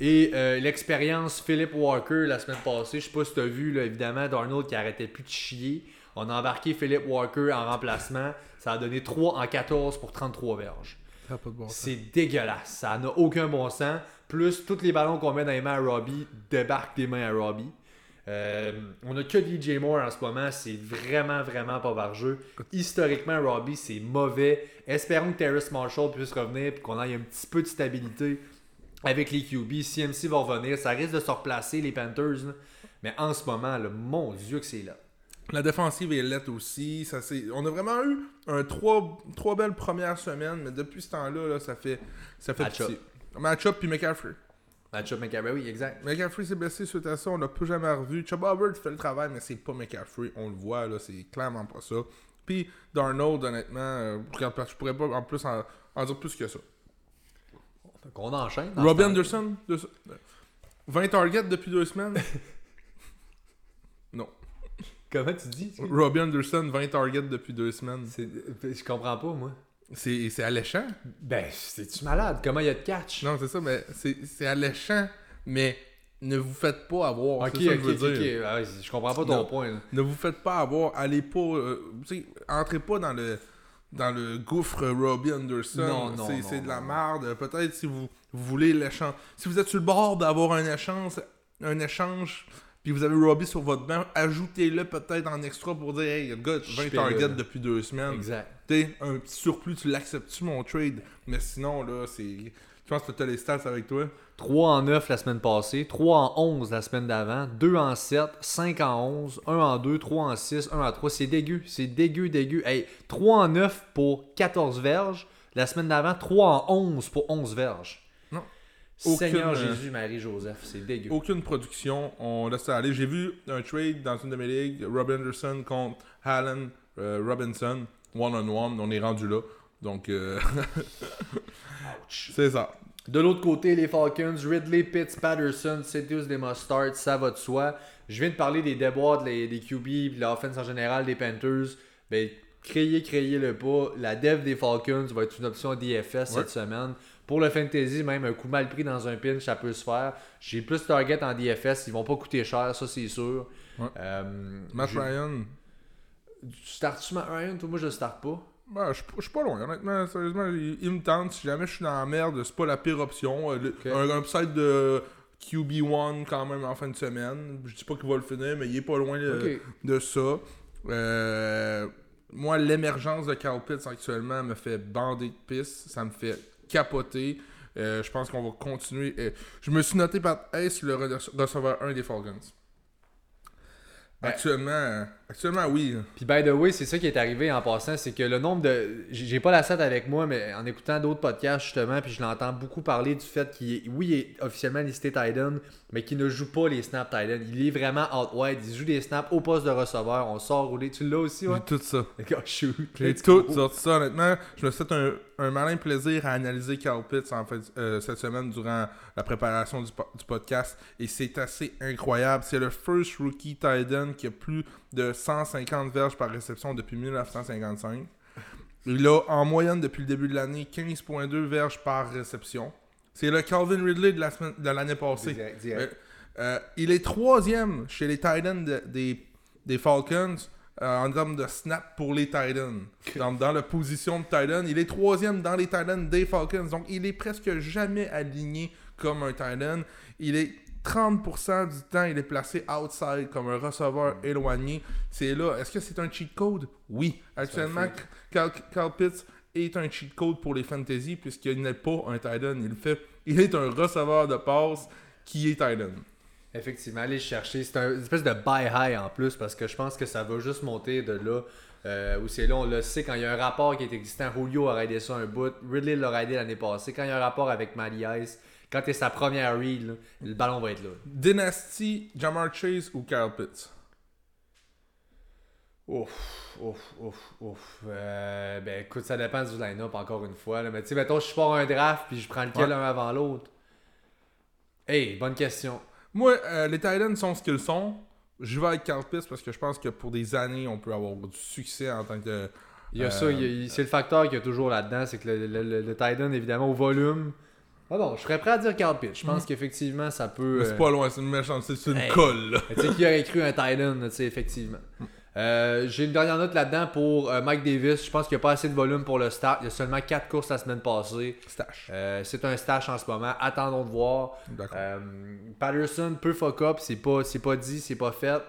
Speaker 1: Et euh, l'expérience Philip Walker la semaine passée, je sais pas si tu as vu, là, évidemment, Darnold qui arrêtait plus de chier. On a embarqué Philip Walker en remplacement. Ça a donné 3 en 14 pour 33 verges.
Speaker 3: Bon.
Speaker 1: C'est dégueulasse. Ça n'a aucun bon sens. Plus, tous les ballons qu'on met dans les mains à Robbie débarquent des mains à Robbie. Euh, on a que DJ Moore en ce moment. C'est vraiment, vraiment pas par jeu. Historiquement, Robbie, c'est mauvais. Espérons que Terrace Marshall puisse revenir et qu'on ait un petit peu de stabilité avec les QB. CMC va revenir. Ça risque de se replacer, les Panthers. là. Mais en ce moment, là, mon Dieu que c'est là.
Speaker 3: La défensive est lette aussi. Ça, c'est... On a vraiment eu un trois, trois belles premières semaines, mais depuis ce temps-là, là, ça fait, ça fait
Speaker 1: Match-up.
Speaker 3: puis McCaffrey.
Speaker 1: Matchup McCaffrey, oui, exact.
Speaker 3: McCaffrey s'est blessé suite à ça, on l'a plus jamais revu. Chuba Hubbard fait le travail, mais c'est pas McCaffrey, on le voit, là, c'est clairement pas ça. Puis Darnold, honnêtement, euh, je pourrais pas en plus en, en dire plus que ça.
Speaker 1: Qu'on enchaîne. temps-là.
Speaker 3: Anderson, deux- 20 targets depuis deux semaines. [LAUGHS] non.
Speaker 1: Comment tu dis
Speaker 3: Robbie Anderson, 20 targets depuis deux semaines.
Speaker 1: C'est- Je comprends pas, moi.
Speaker 3: C'est, c'est alléchant.
Speaker 1: Ben, c'est-tu malade? Comment il y a de catch?
Speaker 3: Non, c'est ça, mais c'est, alléchant, mais ne vous faites pas avoir.
Speaker 1: Ok,
Speaker 3: ça je veux
Speaker 1: ok,
Speaker 3: dire.
Speaker 1: ok. Je comprends pas ton
Speaker 3: Non.
Speaker 1: point. là.
Speaker 3: Ne vous faites pas avoir. Allez pas. euh, entrez pas dans le dans le gouffre Robbie Anderson.
Speaker 1: Non, non,
Speaker 3: c'est de la merde. Peut-être si vous, vous voulez l'échange. Si vous êtes sur le bord d'avoir un échange, un échange, puis vous avez Robbie sur votre banc, ajoutez-le peut-être en extra pour dire Hey, le gars,
Speaker 1: Je
Speaker 3: 20
Speaker 1: fais
Speaker 3: targets depuis deux semaines.
Speaker 1: Exact.
Speaker 3: T'sais, un petit surplus, tu l'acceptes-tu mon trade? Mais sinon, là, c'est. Je pense que tu as les stats avec toi.
Speaker 1: 3 en 9 la semaine passée, 3 en 11 la semaine d'avant, 2 en 7, 5 en 11, 1 en 2, 3 en 6, 1 en 3. C'est dégueu, c'est dégueu, dégueu. Hey, 3 en 9 pour 14 verges. La semaine d'avant, 3 en 11 pour 11 verges.
Speaker 3: Non.
Speaker 1: Seigneur
Speaker 3: Aucune, euh,
Speaker 1: Jésus, Marie-Joseph, c'est dégueu.
Speaker 3: Aucune production, on laisse ça aller. J'ai vu un trade dans une de mes ligues, Rob Anderson contre Allen euh, Robinson, one-on-one, on est rendu là. Donc, euh, [LAUGHS] c'est ça.
Speaker 1: De l'autre côté, les Falcons, Ridley, Pitts, Patterson, c'est tous des must-starts, ça va de soi. Je viens de parler des déboires des, des QB, de l'offense en général des Panthers. Ben, créez, créez le pas. La dev des Falcons va être une option DFS
Speaker 3: Ouais.
Speaker 1: cette semaine. Pour le fantasy, même un coup mal pris dans un pinch, ça peut se faire. J'ai plus de targets en DFS, ils vont pas coûter cher, ça c'est sûr.
Speaker 3: Ouais.
Speaker 1: Euh,
Speaker 3: Matt Ryan,
Speaker 1: Startes-tu Matt Ryan? Toi, moi je le starte pas.
Speaker 3: ben, je suis pas loin, honnêtement. Sérieusement, il, il me tente. Si jamais je suis dans la merde, c'est pas la pire option. Euh, un, un upside de QB1 quand même en fin de semaine. Je dis pas qu'il va le finir, mais il est pas loin de, ça. Euh, moi, l'émergence de Carl Pitts actuellement me fait bander de pisse. Ça me fait capoter. Euh, je pense qu'on va continuer. Euh, je me suis noté par Ace le re- receveur 1 des Falcons.
Speaker 1: Ben-
Speaker 3: Actuellement, actuellement, oui.
Speaker 1: Puis by the way, c'est ça qui est arrivé en passant, c'est que le nombre de. J'ai pas la stat avec moi, mais en écoutant d'autres podcasts justement, puis je l'entends beaucoup parler du fait qu'il est, oui, il est officiellement listé Titan, mais qu'il ne joue pas les snaps Titan. Il est vraiment out wide. Il joue des snaps au poste de receveur. On sort rouler. Tu l'as aussi, ouais?
Speaker 3: J'ai tout ça. [LAUGHS]
Speaker 1: Shoot.
Speaker 3: J'ai tout sorti ça, honnêtement. Je me suis fait un, un malin plaisir à analyser Carl Pitts en fait, euh, cette semaine durant la préparation du, po- du podcast. Et c'est assez incroyable. C'est le first rookie Titan qui a plus de 150 verges par réception depuis 1955. Il a en moyenne depuis le début de l'année 15,2 verges par réception. C'est le Calvin Ridley de la semaine- de l'année passée.
Speaker 1: Direct, direct.
Speaker 3: Euh, euh, il est troisième chez les Titans de- des, des Falcons euh, en termes de snap pour les Titans. Dans, dans la position de Titan, il est troisième dans les Titans des Falcons. Donc, il est presque jamais aligné comme un Titan. Il est 30% du temps, il est placé outside comme un receveur éloigné. C'est là. Est-ce que c'est un cheat code? Oui. Actuellement, Cal, Cal Pitts est un cheat code pour les fantasy puisqu'il n'est pas un Titan. Il, fait, il est un receveur de passe qui est Titan.
Speaker 1: Effectivement, aller le chercher. C'est un- une espèce de buy high en plus parce que je pense que ça va juste monter de là. Euh, où c'est là, on le sait, quand il y a un rapport qui est existant, Julio a aidé ça un bout, Ridley l'a aidé l'année passée. Quand il y a un rapport avec Ice, quand c'est sa première read, là, le ballon va être là.
Speaker 3: Dynasty, Jamar Chase ou Kyle Pitts?
Speaker 1: Ouf, ouf, ouf, ouf. Euh, ben écoute, ça dépend du line-up encore une fois. là. Mais tu sais, mettons, je pars un draft puis je prends lequel
Speaker 3: Ouais.
Speaker 1: un avant l'autre. Hey, bonne question.
Speaker 3: Moi, euh, les Titans sont ce qu'ils sont. Je vais avec Kyle Pitts parce que je pense que pour des années, on peut avoir du succès en tant que.
Speaker 1: Il y a
Speaker 3: Euh,
Speaker 1: ça, c'est le facteur qu'il y a toujours là-dedans, c'est que le, le, le- le Titan, évidemment, au volume. Ah non, je serais prêt à dire Carl Pitts. Je pense qu'effectivement, ça peut.
Speaker 3: Mais c'est
Speaker 1: euh,
Speaker 3: pas loin, c'est une méchante, c'est une
Speaker 1: Hey.
Speaker 3: colle. là.
Speaker 1: Tu sais, qui aurait cru un Titan, tu sais, effectivement. Euh, J'ai une dernière note là-dedans pour euh, Mike Davis. Je pense qu'il n'y a pas assez de volume pour le start. Il y a seulement 4 courses la semaine passée.
Speaker 3: Stash.
Speaker 1: Euh, c'est un stash en ce moment. Attendons de voir.
Speaker 3: D'accord.
Speaker 1: Euh, Patterson peut fuck up. C'est pas, c'est pas dit, c'est pas fait.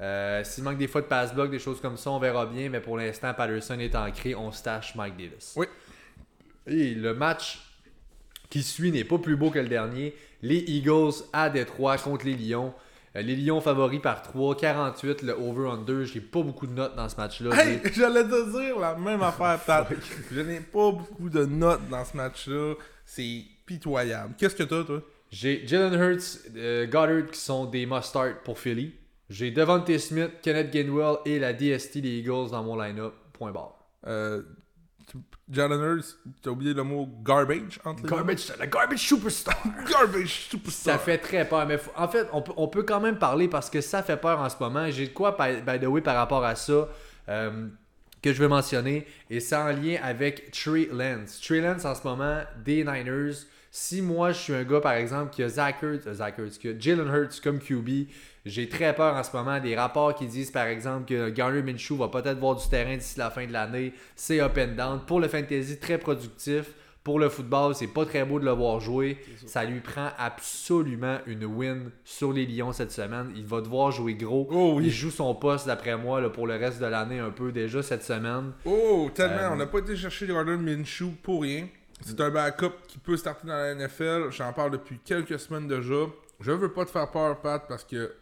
Speaker 1: Euh, S'il manque des fois de pass block, des choses comme ça, on verra bien. Mais pour l'instant, Patterson est ancré. On stash Mike Davis.
Speaker 3: Oui.
Speaker 1: Et le match qui suit n'est pas plus beau que le dernier. Les Eagles à Détroit contre les Lions. Euh, les Lions favoris par 3, 48 le over-under. J'ai pas beaucoup de notes dans ce match-là.
Speaker 3: Hey, j'allais te dire la même affaire, [LAUGHS] Pat. Je n'ai pas beaucoup de notes dans ce match-là. C'est pitoyable. Qu'est-ce que t'as, toi?
Speaker 1: J'ai Jalen Hurts, euh, Goddard qui sont des must-start pour Philly. J'ai Devontae Smith, Kenneth Gainwell et la DST des Eagles dans mon line-up. Point barre.
Speaker 3: Euh, Jalen Hurts, t'as oublié le mot garbage entre les deux?
Speaker 1: Garbage, la garbage superstar. [LAUGHS]
Speaker 3: Garbage superstar.
Speaker 1: Ça fait très peur. Mais en fait, on peut, on peut quand même parler parce que ça fait peur en ce moment. J'ai de quoi, by, by the way, par rapport à ça, euh, que je veux mentionner. Et c'est en lien avec Trey Lance. Trey Lance, en ce moment, des Niners, Si moi, je suis un gars, par exemple, qui a Zach Ertz, euh, Zach Ertz, qui a Jalen Hurts comme QB, j'ai très peur en ce moment des rapports qui disent, par exemple, que Garner Minshew va peut-être voir du terrain d'ici la fin de l'année. C'est up and down. Pour le fantasy, très productif. Pour le football, c'est pas très beau de le voir jouer. Ça lui prend absolument une win sur les Lions cette semaine. Il va devoir jouer gros.
Speaker 3: Oh oui.
Speaker 1: Il joue son poste, d'après moi, là, pour le reste de l'année un peu déjà cette semaine.
Speaker 3: Oh, tellement.
Speaker 1: Euh,
Speaker 3: On n'a pas été chercher Jordan Minshew pour rien. C'est un backup qui peut starter dans la NFL. J'en parle depuis quelques semaines déjà. Je veux pas te faire peur, Pat, parce que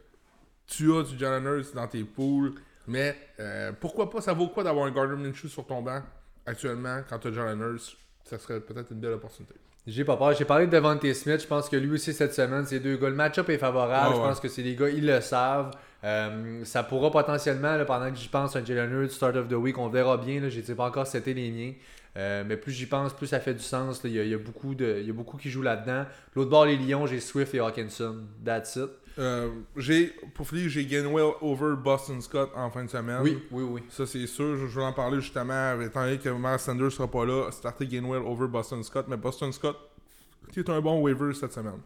Speaker 3: tu as du Jalen Hurts dans tes poules. Mais euh, pourquoi pas, ça vaut quoi d'avoir un Gardner Minshew sur ton banc actuellement quand tu as Jalen Hurts? Ça serait peut-être une belle opportunité.
Speaker 1: J'ai pas peur. J'ai parlé de Devontae Smith. Je pense que lui aussi cette semaine, ces deux gars, le match-up est favorable.
Speaker 3: Ah
Speaker 1: je pense que c'est des gars, ils le savent. Euh, ça pourra potentiellement, là, pendant que j'y pense, un Jalen Hurts, Start of the Week, on verra bien. Là, j'ai pas encore seté les miens. Euh, mais plus j'y pense, plus ça fait du sens. Il y, a, il y a beaucoup de, y a beaucoup qui jouent là-dedans. L'autre bord, les Lions, j'ai Swift et Hawkinson. That's it.
Speaker 3: Euh, j'ai, pour finir, j'ai Gainwell over Boston Scott en fin de semaine.
Speaker 1: Oui, oui, oui.
Speaker 3: Ça, c'est sûr. Je, je vais en parler justement, étant donné que Miles Sanders sera pas là, starter Gainwell over Boston Scott. Mais Boston Scott, qui est un bon waiver cette semaine.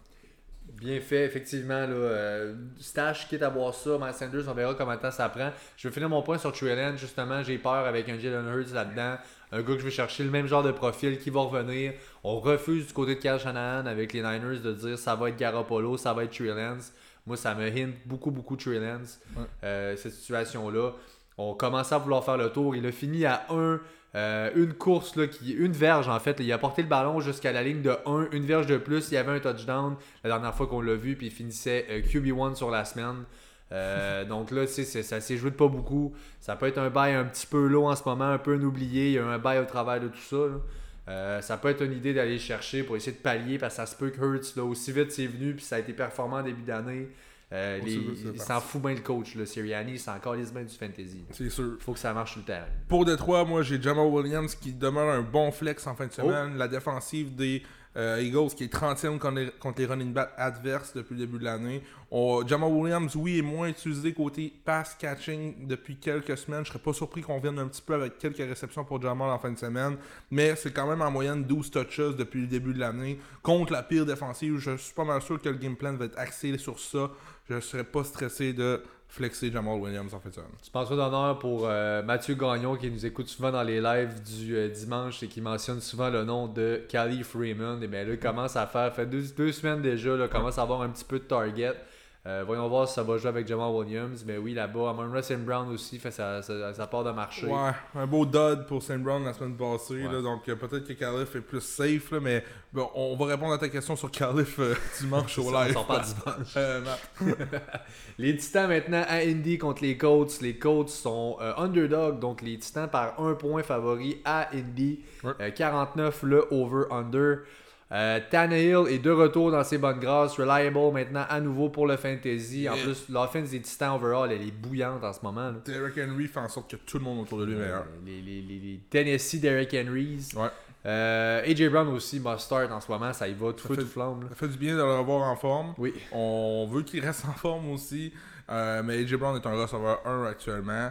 Speaker 1: Bien fait, effectivement. Là, euh, stash, quitte à voir ça. Miles Sanders, on verra temps ça prend. Je vais finir mon point sur Trey Justement, j'ai peur avec un Jalen Hurts là-dedans. Un gars que je vais chercher le même genre de profil qui va revenir. On refuse du côté de Kyle Shanahan avec les Niners de dire ça va être Garoppolo, ça va être Trey Lance. Moi, ça me hint beaucoup, beaucoup Trey Lance,
Speaker 3: Ouais.
Speaker 1: euh, cette situation-là. On commençait à vouloir faire le tour. Il a fini à 1. une course, là, qui, une verge en fait. Il a porté le ballon jusqu'à la ligne de 1, une verge de plus. Il y avait un touchdown la dernière fois qu'on l'a vu, puis il finissait euh, QB1 sur la semaine. Euh, donc là, tu sais, ça s'est joué de pas beaucoup. Ça peut être un bail un petit peu low en ce moment, un peu un oublié. Il y a un bail au travers de tout ça. là. Euh, ça peut être une idée d'aller le chercher pour essayer de pallier parce que ça se peut que Hurts, là, aussi vite c'est venu, puis ça a été performant en début d'année. Euh, les- il s'en fout bien le coach, là, Sirianni, il s'en calisse bien du fantasy.
Speaker 3: C'est sûr.
Speaker 1: Il faut que ça marche sur le terrain.
Speaker 3: Pour Détroit, moi, j'ai Jamal Williams qui demeure un bon flex en fin de
Speaker 1: Oh.
Speaker 3: semaine. La défensive des euh, Eagles qui est 30e contre les, running backs adverses depuis le début de l'année. Jamal Williams, oui, est moins utilisé côté pass catching depuis quelques semaines. Je serais pas surpris qu'on vienne un petit peu avec quelques réceptions pour Jamal en fin de semaine. Mais c'est quand même en moyenne 12 touches depuis le début de l'année. Contre la pire défensive, je suis pas mal sûr que le game plan va être axé sur ça. Je serais pas stressé de flexer Jamal Williams en de semaine.
Speaker 1: Tu penses d'honneur pour euh, Mathieu Gagnon qui nous écoute souvent dans les lives du euh, dimanche et qui mentionne souvent le nom de Cali Freeman. Et bien là, il commence à faire, fait deux, deux semaines déjà, là, commence à avoir un petit peu de target. Euh, voyons voir si ça va jouer avec Jamal Williams. Mais oui, là-bas, Amon Russell Brown aussi fait sa, sa, sa part de marché.
Speaker 3: Ouais, un beau dud pour St. Brown la semaine passée.
Speaker 1: Ouais.
Speaker 3: là, donc euh, peut-être que Calif est plus safe, là, mais bon, on va répondre à ta question sur Calif euh, [LAUGHS] dimanche au [LAUGHS]
Speaker 1: on
Speaker 3: live.
Speaker 1: s'en parle dimanche.
Speaker 3: Euh. [LAUGHS]
Speaker 1: Les Titans maintenant à Indy contre les Colts. Les Colts sont underdog, donc les Titans par un point favori à Indy.
Speaker 3: Ouais.
Speaker 1: Euh, 49 le over-under. Euh, Tannehill est de retour dans ses bonnes grâces. Reliable maintenant à nouveau pour le fantasy. En
Speaker 3: Yeah.
Speaker 1: plus, l'offense des Titans overall, elle est bouillante en ce moment. là.
Speaker 3: Derrick Henry fait en sorte que tout le monde autour de lui est meilleur.
Speaker 1: Euh, les, les- les- les Tennessee Derrick Henrys.
Speaker 3: Ouais.
Speaker 1: Euh, AJ Brown aussi must start en ce moment. Ça y va, tout feu, tout flamme. là.
Speaker 3: Ça fait du bien de le revoir en forme.
Speaker 1: Oui.
Speaker 3: On veut qu'il reste en forme aussi. Euh, mais AJ Brown est un receveur 1 actuellement.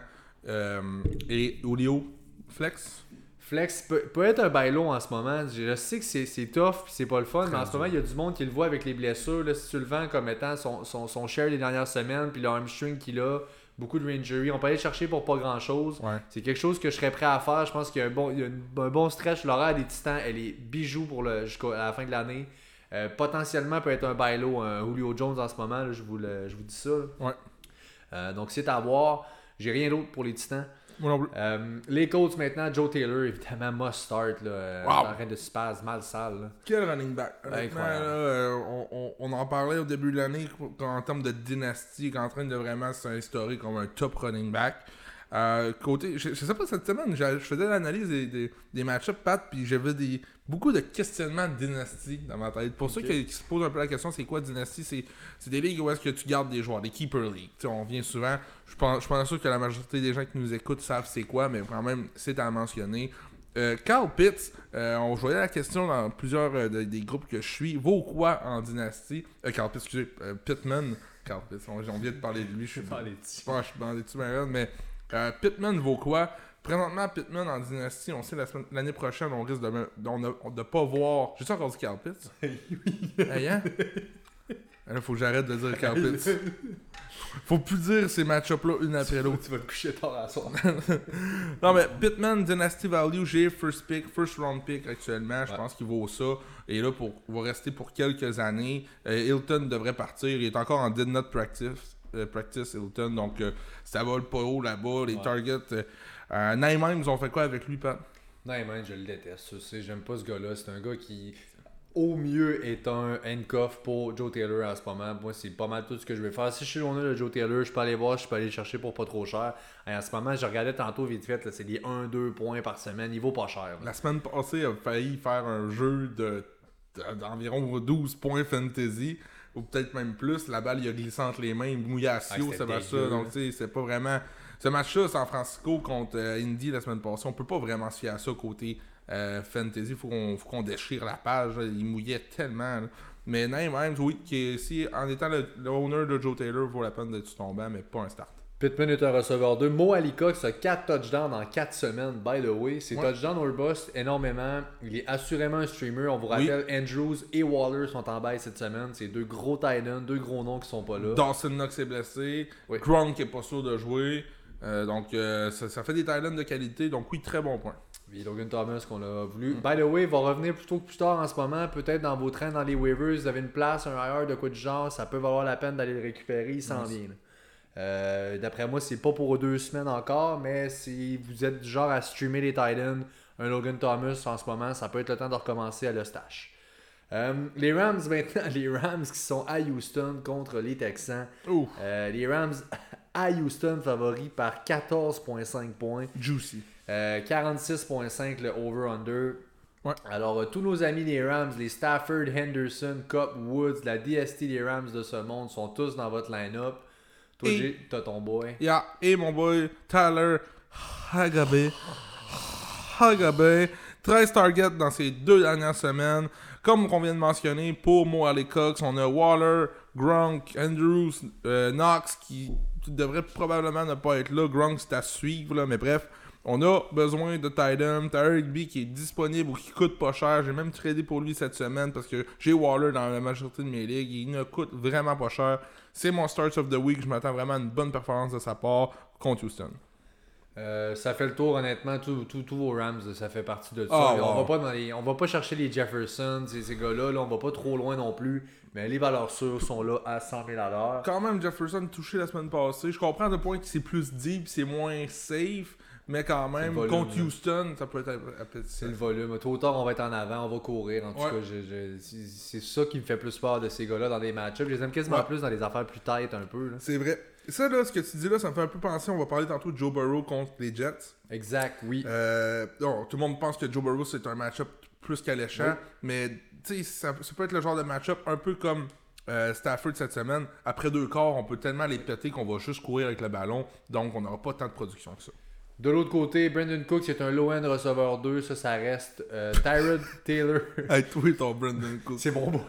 Speaker 3: Et Julio Flex?
Speaker 1: Flex peut, peut être un bailo en ce moment. Je sais que c'est c'est tough c'est pas le fun, mais en ce moment, il y a du monde qui le voit avec les blessures. Là, si tu le vends comme étant son, son, son share des dernières semaines, puis le hamstring qu'il a, beaucoup de injury, on peut aller le chercher pour pas grand chose.
Speaker 3: Ouais.
Speaker 1: C'est quelque chose que je serais prêt à faire. Je pense qu'il y a un bon, il y a un bon stretch. L'horaire des Titans, elle est bijou pour le, jusqu'à la fin de l'année. Euh, potentiellement peut être un bailo, un Julio Jones en ce moment. là, je, vous le- je vous dis ça.
Speaker 3: Ouais.
Speaker 1: Euh, donc c'est à voir. J'ai rien d'autre pour les Titans.
Speaker 3: Moi non plus.
Speaker 1: Euh, les Colts maintenant, Joe Taylor, évidemment, must start. Là, euh,
Speaker 3: Wow.
Speaker 1: En train de spaz, mal sale. là.
Speaker 3: Quel running back. Honnêtement,
Speaker 1: Incroyable.
Speaker 3: là, euh, on, on- on en parlait au début de l'année en termes de dynastie, en train de vraiment s'instaurer comme un top running back. Euh, côté, je, je sais pas, cette semaine, je, je faisais l'analyse des, des, des match-ups, Pat, puis j'avais des, beaucoup de questionnements de dynastie dans ma tête. Pour ceux qui, qui se posent un peu la question, c'est quoi dynastie? C'est c'est des ligues où est-ce que tu gardes des joueurs, des keeper leagues. Tu sais, on vient souvent, je pense, je pense sûr que la majorité des gens qui nous écoutent savent c'est quoi, mais quand même, c'est à mentionner. Euh, Carl Pitts, euh, on voyait la question dans plusieurs euh, de- des groupes que je suis. Vaut quoi en dynastie? Euh, Carl Pitts, excusez, euh, Pittman. Carl Pitts, on, on vient de parler de lui. Je suis je suis malades, mais euh, Pittman vaut quoi? Présentement, Pittman en dynastie, on sait la l'année prochaine, on risque de ne pas voir. J'ai-tu encore dit Carl Pitts? [LAUGHS] Hey, hein? Là, faut que j'arrête de dire Carl Pitts. Faut plus dire ces match-up-là une après l'autre.
Speaker 1: Tu vas te coucher tard à soir. [LAUGHS]
Speaker 3: Non, mais Pittman, Dynasty Value, j'ai first pick, first round pick actuellement. Je
Speaker 1: Ouais.
Speaker 3: pense qu'il vaut ça. Et là, pour, il va rester pour quelques années. Euh, Hilton devrait partir. Il est encore en did not practice. euh, practice Hilton. Donc, euh, ça vole pas haut là-bas. Les
Speaker 1: Ouais.
Speaker 3: targets. Euh, Nijmegen, ils ont fait quoi avec lui, Pat?
Speaker 1: Non, man, je le déteste. J'aime pas ce gars-là. C'est un gars qui, au mieux, est un handcuff pour Joe Taylor en ce moment. Moi, c'est pas mal tout ce que je vais faire. Si je suis loin de Joe Taylor, je peux aller voir, je peux aller le chercher pour pas trop cher. Et en ce moment, je regardais tantôt vite fait, c'est des 1-2 points par semaine. Il vaut pas cher. là.
Speaker 3: La semaine passée, il a failli faire un jeu de de- d'environ 12 points fantasy. Ou peut-être même plus. La balle, il a glissé entre les mains. Il mouillait à Sio, match-là.
Speaker 1: dégueu,
Speaker 3: Donc, tu sais, c'est pas vraiment. Ce match-là, San Francisco contre euh, Indy la semaine passée, on peut pas vraiment se fier à ça côté euh, fantasy. Faut qu'on faut qu'on déchire la page. là. Il mouillait tellement. là. Mais Nîmes, oui, qui est- si en étant le, le owner de Joe Taylor, vaut la peine d'être tombant, mais pas un start.
Speaker 1: Pittman est un receveur 2. Mo Cox a 4 touchdowns en 4 semaines, by the way. Ses
Speaker 3: Ouais.
Speaker 1: touchdowns overbust énormément. Il est assurément un streamer. On vous
Speaker 3: Oui.
Speaker 1: rappelle, Andrews et Waller sont en bail cette semaine. C'est deux gros tight ends, deux gros noms qui sont pas là.
Speaker 3: Dawson Knox est blessé.
Speaker 1: Oui.
Speaker 3: Gronk est pas sûr de jouer. Euh, donc, euh, ça, ça fait des Thailands de qualité. Donc, oui, très bon point.
Speaker 1: Puis Logan Thomas qu'on a voulu. By the way, il va revenir plutôt que plus tard en ce moment. Peut-être dans vos trains, dans les waivers, vous avez une place, un IR de quoi du genre. Ça peut valoir la peine d'aller le récupérer. Il s'en vient. là. Euh, D'après moi, c'est pas pour deux semaines encore, mais si vous êtes du genre à streamer les Titans, un Logan Thomas en ce moment, ça peut être le temps de recommencer à le stash. Euh, les Rams [LAUGHS] maintenant, les Rams qui sont à Houston contre les Texans. Euh, les Rams [LAUGHS] à Houston favoris par 14.5 points.
Speaker 3: juicy.
Speaker 1: Euh, 46.5 le over-under.
Speaker 3: Ouais.
Speaker 1: Alors, euh, tous nos amis des Rams, les Stafford, Henderson, Cup, Woods, la DST des Rams de ce monde sont tous dans votre line-up. Toi,
Speaker 3: Et-
Speaker 1: t'as ton boy.
Speaker 3: Yeah, et mon boy Tyler Hagabe. Hagabe. 13 targets dans ces deux dernières semaines. Comme on vient de mentionner, pour Mo Cox, on a Waller, Gronk, Andrews, euh, Knox qui devrait probablement ne pas être là. Gronk, c'est à suivre, là, mais bref. On a besoin de Titan, Tyler Higby qui est disponible ou qui coûte pas cher. J'ai même tradé pour lui cette semaine parce que j'ai Waller dans la majorité de mes ligues. Il ne coûte vraiment pas cher. C'est mon start of the week. Je m'attends vraiment à une bonne performance de sa part contre Houston.
Speaker 1: Euh, ça fait le tour, honnêtement. Tous tous- tous vos Rams, ça fait partie de ça.
Speaker 3: Ah,
Speaker 1: on, va pas dans les- on va pas chercher les Jefferson, ces, ces gars-là. Là, on va pas trop loin non plus. Mais les valeurs sûres sont là à 100 000 à l'heure.
Speaker 3: Quand même, Jefferson touché la semaine passée. Je comprends de point que c'est plus deep, c'est moins safe. Mais quand même,
Speaker 1: volume,
Speaker 3: contre
Speaker 1: là.
Speaker 3: Houston, ça peut être
Speaker 1: C'est le volume. Tôt ou tard, on va être en avant, on va courir. En tout
Speaker 3: Ouais.
Speaker 1: cas, c'est ça qui me fait plus peur de ces gars-là dans des match-ups. Je les aime quasiment
Speaker 3: Ouais.
Speaker 1: plus dans les affaires plus tight un peu.
Speaker 3: C'est vrai. Ça, là, ce que tu dis là, ça me fait un peu penser. On va parler tantôt de Joe Burrow contre les Jets.
Speaker 1: Exact, oui.
Speaker 3: Euh, non, tout le monde pense que Joe Burrow c'est un match-up plus qu'alléchant,
Speaker 1: Oui.
Speaker 3: mais tu sais, ça, ça peut être le genre de match-up un peu comme euh, Stafford cette semaine. Après deux quarts, on peut tellement les péter qu'on va juste courir avec le ballon, donc on n'aura pas tant de production que ça.
Speaker 1: De l'autre côté, Brandon Cooks est un low-end receveur 2. Ça, ça reste. Euh, Tyrod [LAUGHS] Taylor.
Speaker 3: Hey, toi, ton Brandon Cook.
Speaker 1: C'est mon boy.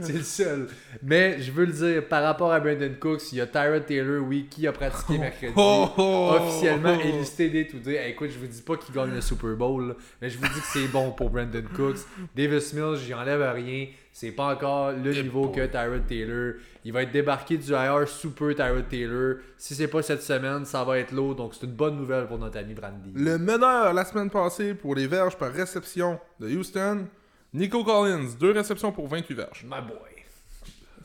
Speaker 1: C'est le seul. Mais je veux le dire, par rapport à Brandon Cooks, il y a Tyrod Taylor, oui, qui a pratiqué mercredi.
Speaker 3: Oh, oh,
Speaker 1: officiellement
Speaker 3: oh.
Speaker 1: élisté des tout dire. Hey, écoute, je vous dis pas qu'il gagne le Super Bowl, là, mais je vous dis que c'est bon pour Brandon Cooks. Davis Mills, j'y enlève rien. C'est pas encore le
Speaker 3: Et
Speaker 1: niveau que Tyrod Taylor. Il va être débarqué du IR Super Tyrod Taylor. Si c'est pas cette semaine, ça va être l'autre. Donc c'est une bonne nouvelle pour notre ami Brandy.
Speaker 3: Le meneur la semaine passée pour les verges par réception de Houston, Nico Collins, deux réceptions pour 28 verges.
Speaker 1: My boy.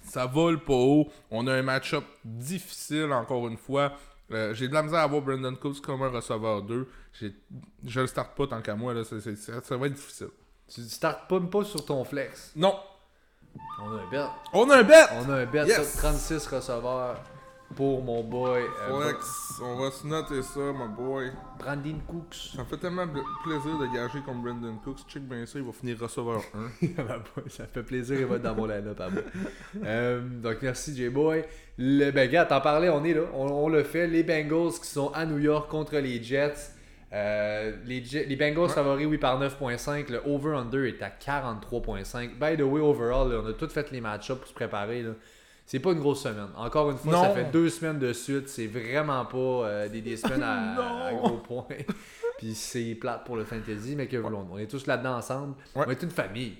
Speaker 3: Ça vole pas haut. On a un match-up difficile, encore une fois. Euh, j'ai de la misère à voir Brandon Cooks comme un receveur 2. J'ai- Je le starte pas tant qu'à moi, là. Ça va être difficile.
Speaker 1: Tu startes pas, pas sur ton flex.
Speaker 3: Non.
Speaker 1: On a un bet.
Speaker 3: On a un bet!
Speaker 1: On a un bet.
Speaker 3: Yes.
Speaker 1: 36 receveurs pour mon boy. euh,
Speaker 3: Flex, on va se noter ça, my boy.
Speaker 1: Brandon Cooks.
Speaker 3: Ça me fait tellement plaisir de gager comme Brandon Cooks. Check bien ça, il va finir receveur 1.
Speaker 1: Ma [LAUGHS] boy, ça me fait plaisir, il va être dans mon line-up à moi. Euh, donc merci J-Boy. Le, ben gars, t'en parlais, on est là, on, on le fait. Les Bengals qui sont à New York contre les Jets. Euh, les, les Bengals
Speaker 3: Ouais.
Speaker 1: favoris, oui, par 9.5. Le over-under est à 43.5. By the way, overall, là, on a tout fait les match-ups pour se préparer. là. C'est pas une grosse semaine. Encore une fois, ça
Speaker 3: Non.
Speaker 1: fait deux semaines de suite. C'est vraiment pas euh, des, des semaines à, [LAUGHS] gros points. [LAUGHS] Puis c'est plate pour le fantasy, mais que voulons-nous? On est tous là-dedans ensemble.
Speaker 3: Ouais.
Speaker 1: On est une famille.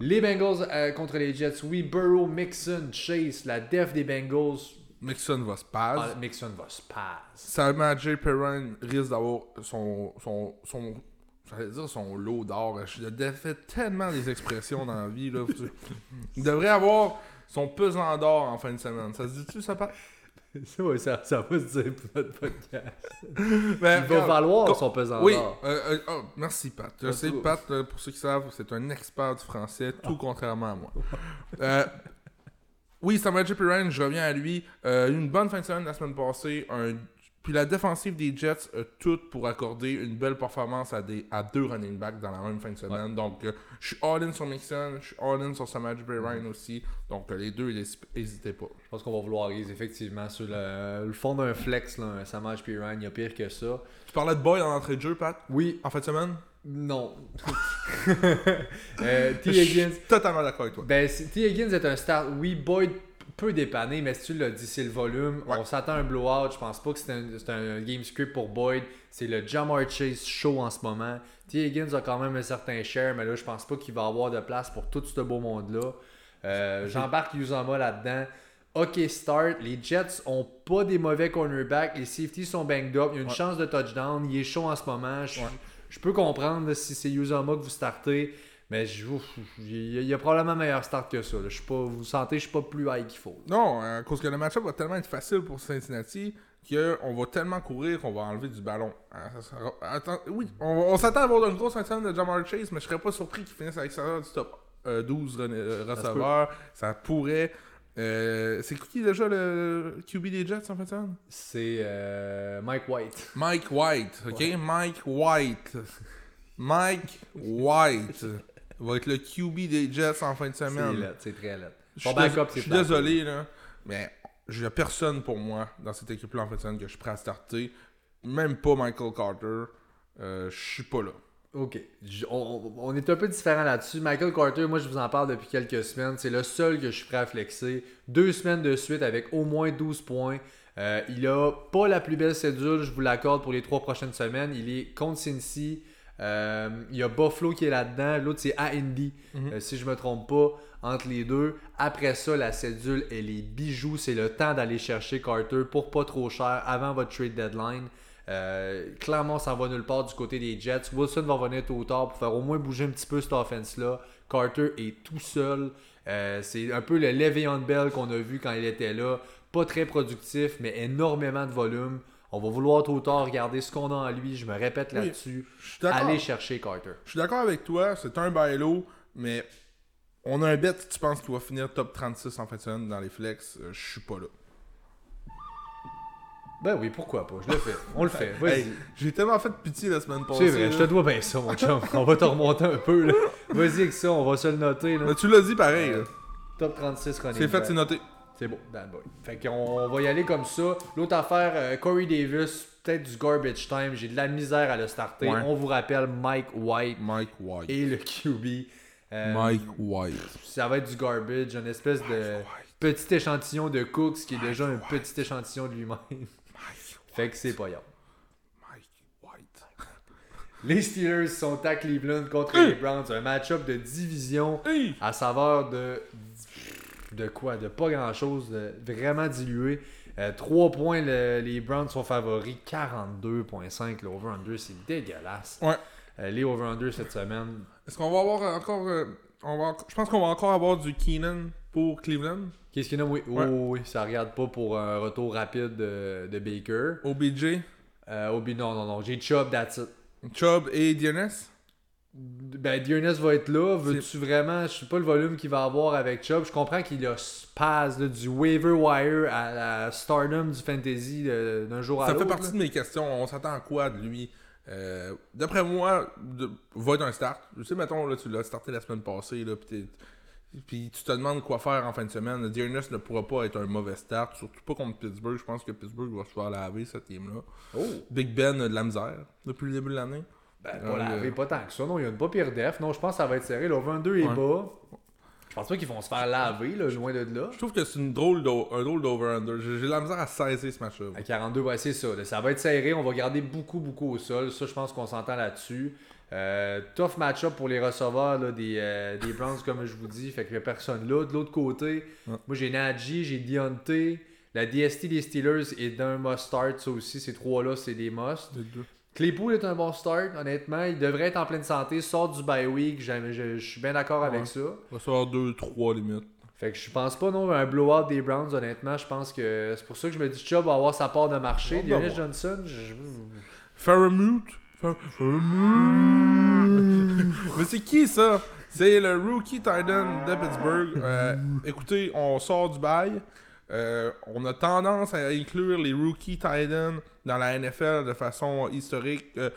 Speaker 1: Les Bengals euh, contre les Jets, oui. Burrow, Mixon, Chase, la def des Bengals.
Speaker 3: Mixon va se passer.
Speaker 1: Ah, Mixon va se passer.
Speaker 3: Salma J. Perrin risque d'avoir son, son, son, j'allais dire son lot d'or. Je fait tellement des expressions dans la vie. Là. [LAUGHS] Il devrait avoir son pesant d'or en fin de semaine. Ça se dit-tu, ça part?
Speaker 1: Ouais, ça, ça va se dire pour notre podcast.
Speaker 3: Ben,
Speaker 1: Il va valoir son pesant
Speaker 3: Oui,
Speaker 1: d'or.
Speaker 3: euh, euh, oh, merci Pat. Je sais. Pat, euh, pour ceux qui savent, c'est un expert du français, tout contrairement à moi. [LAUGHS] Euh, oui, Samuel J. Je reviens à lui. Euh, une bonne fin de semaine la semaine passée. Un... Puis la défensive des Jets a tout pour accorder une belle performance à, des... à deux running backs dans la même fin de semaine. Donc, euh, je suis all-in sur Mixon, je suis all-in sur Samuel J. Perrin aussi. Donc, euh, les deux, n'hésitez pas.
Speaker 1: Je pense qu'on va vouloir les effectivement sur le, le fond d'un flex, là, un Samaj Piran, il y a pire que ça.
Speaker 3: Tu parlais de Boy en entrée de jeu, Pat,
Speaker 1: Oui,
Speaker 3: en fin de semaine?
Speaker 1: Non. [LAUGHS] euh, T.
Speaker 3: Je
Speaker 1: Higgins.
Speaker 3: suis totalement d'accord avec toi.
Speaker 1: Ben, T. Higgins est un start. Oui, Boyd peut dépanner, mais si tu l'as dit, c'est le volume.
Speaker 3: Ouais.
Speaker 1: On s'attend à un blowout. Je pense pas que c'est un, game script pour Boyd. C'est le Jamar Chase show en ce moment. T. Higgins a quand même un certain share, mais là, je pense pas qu'il va avoir de place pour tout ce beau monde-là. Euh, J'embarque Uzama là-dedans. Ok, start. Les Jets ont pas des mauvais cornerbacks. Les safeties sont banged up. Il y a une
Speaker 3: Ouais.
Speaker 1: chance de touchdown. Il est chaud en ce moment. Je,
Speaker 3: Ouais.
Speaker 1: Je peux comprendre si c'est Uzama que vous startez. Mais il y a- probablement meilleur start que ça. là. Je suis pas, vous sentez, je suis pas plus high qu'il faut.
Speaker 3: Non, à cause que le match-up va tellement être facile pour Cincinnati qu'on va tellement courir qu'on va enlever du ballon. Sera- Attends, oui, on, on s'attend à avoir une grosse fin de Jamar Chase, mais je serais pas surpris qu'il finisse à l'extérieur du top euh, 12 re- euh, receveurs. Ça, pourrait. Euh, c'est qui déjà le QB des Jets en fin de semaine?
Speaker 1: C'est euh, Mike White.
Speaker 3: Mike White, ok? Mike White. Mike White va être le QB des Jets en fin de semaine.
Speaker 1: c'est très laid.
Speaker 3: Je suis désolé, là, mais il n'y a personne pour moi dans cette équipe-là en fait que je suis prêt à starter. Même pas Michael Carter. Euh, je suis pas là.
Speaker 1: Ok. On, on est un peu différent là-dessus. Michael Carter, moi, je vous en parle depuis quelques semaines. C'est le seul que je suis prêt à flexer. Deux semaines de suite avec au moins 12 points. Euh, il a pas la plus belle cédule, je vous l'accorde pour les trois prochaines semaines. Il est contre Cincy. Euh, il y a Buffalo qui est là-dedans. L'autre, c'est Andy,
Speaker 3: Mhm.
Speaker 1: euh, si je me trompe pas, entre les deux. Après ça, la cédule, elle est bijoux. C'est le temps d'aller chercher Carter pour pas trop cher avant votre trade deadline. Euh, clairement, s'en va nulle part du côté des Jets. Wilson va revenir tôt ou tard pour faire au moins bouger un petit peu cette offense-là. Carter est tout seul. Euh, c'est un peu le Le'Veon Bell qu'on a vu quand il était là. Pas très productif, mais énormément de volume. On va vouloir tôt ou tard regarder ce qu'on a en lui. Je me répète
Speaker 3: Oui.
Speaker 1: là-dessus.
Speaker 3: D'accord.
Speaker 1: Allez chercher Carter.
Speaker 3: Je suis d'accord avec toi, c'est un bailo, mais on a un bet si tu penses qu'il va finir top 36 en fait de semaine dans les flex? euh, je suis pas là.
Speaker 1: Ben oui, pourquoi pas. Je le fais. On le fait. [LAUGHS] Vas-y.
Speaker 3: Hey, J'ai tellement fait de pitié la semaine passée.
Speaker 1: c'est vrai,
Speaker 3: là.
Speaker 1: je te dois bien ça, mon chum. On va te remonter un peu. là. Vas-y avec ça, on va se le noter. là.
Speaker 3: Mais tu l'as dit pareil. là.
Speaker 1: Top 36 running
Speaker 3: C'est fait, c'est noté.
Speaker 1: C'est beau, Dan Boy. Fait qu'on va y aller comme ça. L'autre affaire, euh, Corey Davis, peut-être du garbage time. J'ai de la misère à le starter.
Speaker 3: Ouais.
Speaker 1: On vous rappelle Mike White
Speaker 3: Mike White.
Speaker 1: et le QB. Euh,
Speaker 3: Mike White.
Speaker 1: Ça va être du garbage, une espèce de petit échantillon de Cooks qui est déjà un petit échantillon de lui-même. Fait que c'est pas.
Speaker 3: Mike White.
Speaker 1: Les Steelers sont à Cleveland contre les Browns. Un match-up de division
Speaker 3: Hey!
Speaker 1: à saveur de. De quoi? De pas grand-chose. de Vraiment dilué. 3 points, le- les Browns sont favoris. 42,5 le over-under. C'est dégueulasse.
Speaker 3: Ouais.
Speaker 1: Euh, les over-under cette semaine.
Speaker 3: Est-ce qu'on va avoir encore. euh, on va, je pense qu'on va encore avoir du Keenan pour Cleveland?
Speaker 1: Qu'est-ce qu'il y en a? Oui,
Speaker 3: Ouais.
Speaker 1: oh, oui, ça regarde pas pour un retour rapide de, de Baker.
Speaker 3: OBJ,
Speaker 1: Euh, non, non, non. J'ai Chubb, that's it.
Speaker 3: Chubb et DNS.
Speaker 1: Ben, Dearness va être là. Veux-tu vraiment. Je sais pas le volume qu'il va avoir avec Chubb. Je comprends qu'il a passe là, du waiver wire à la stardom du fantasy de- d'un jour à
Speaker 3: Ça
Speaker 1: l'autre.
Speaker 3: fait partie
Speaker 1: là.
Speaker 3: de mes questions. On s'attend à quoi de lui? Euh, D'après moi, de, va être un start. Je sais, mettons, là, tu l'as starté la semaine passée. Là, puis, t'es- puis tu te demandes quoi faire en fin de semaine. Dearness ne pourra pas être un mauvais start, surtout pas contre Pittsburgh. Je pense que Pittsburgh va se faire laver cette team-là.
Speaker 1: Oh!
Speaker 3: Big Ben a de la misère depuis le début de l'année.
Speaker 1: Ben,
Speaker 3: Euh,
Speaker 1: pas lavé, pas tant que ça. Non, il y a une pas pire def. Non, je pense que ça va être serré. Le 22 est
Speaker 3: Ouais.
Speaker 1: bas. Je pense pas qu'ils vont se faire laver, là, loin de là.
Speaker 3: Je trouve que c'est une drôle un drôle d'over-under. J'ai de la misère à saisir ce match-là.
Speaker 1: À 42, ouais, c'est ça. Ça va être serré. On va garder beaucoup, beaucoup au sol. Ça, je pense qu'on s'entend là-dessus. Euh, tough match-up pour les receveurs là, des, euh, des Browns, comme je vous dis. Fait que personne là. De l'autre côté,
Speaker 3: Ouais.
Speaker 1: moi j'ai Najee, j'ai Deontay. La DST des Steelers est d'un must-start. Ça aussi, ces trois-là, c'est des must. Claypool est un bon start, honnêtement. Il devrait être en pleine santé. Sort du bye week. Je, je suis bien d'accord avec ça.
Speaker 3: On va faire 2-3 limites.
Speaker 1: Fait que je pense pas non un blowout des Browns, honnêtement. Je pense que c'est pour ça que je me dis que Chubb va avoir sa part de marché. Dionys
Speaker 3: voir.
Speaker 1: Johnson, je...
Speaker 3: Faramute. Mais c'est qui ça? C'est le rookie Titan de Pittsburgh. Euh, écoutez, on sort du bail. Euh, on a tendance à inclure les rookie Titans dans la NFL de façon historique euh,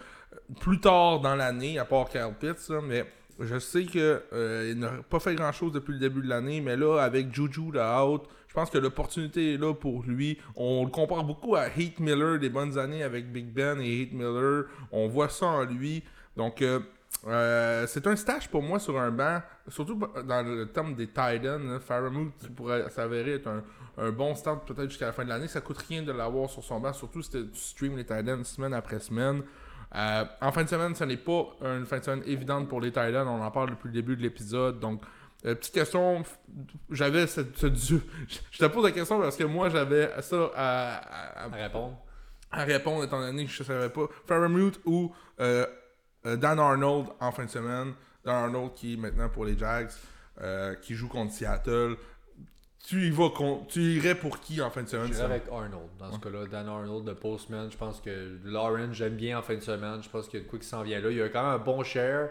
Speaker 3: plus tard dans l'année, à part Kyle Pitts. là, mais je sais que euh, il n'a pas fait grand chose depuis le début de l'année, mais là, avec Juju de out, je pense que l'opportunité est là pour lui. On le compare beaucoup à Heath Miller des bonnes années avec Big Ben et Heath Miller. On voit ça en lui. Donc, euh, euh, c'est un stage pour moi sur un banc, surtout dans le terme des Titans. Faramute qui pourrait s'avérer être un, un bon start peut-être jusqu'à la fin de l'année. Ça coûte rien de l'avoir sur son banc, surtout si tu stream les Titans semaine après semaine. Euh, en fin de semaine, ce n'est pas une fin de semaine évidente pour les Titans. On en parle depuis le début de l'épisode. Donc, euh, petite question, j'avais cette. [LAUGHS] Je te pose la question parce que moi j'avais ça à, à-
Speaker 1: à répondre.
Speaker 3: à répondre étant donné que je savais pas. Faramute ou euh, euh, Dan Arnold en fin de semaine. Dan Arnold qui est maintenant pour les Jags, euh, qui joue contre Seattle. Tu y vas con- tu irais pour qui en fin de semaine
Speaker 1: Je
Speaker 3: ça?
Speaker 1: avec Arnold. Dans ce cas-là, Dan Arnold de Postman, je pense que Lawrence, j'aime bien en fin de semaine. Je pense qu'il y a de quoi qui s'en vient là. Il y a quand même un bon share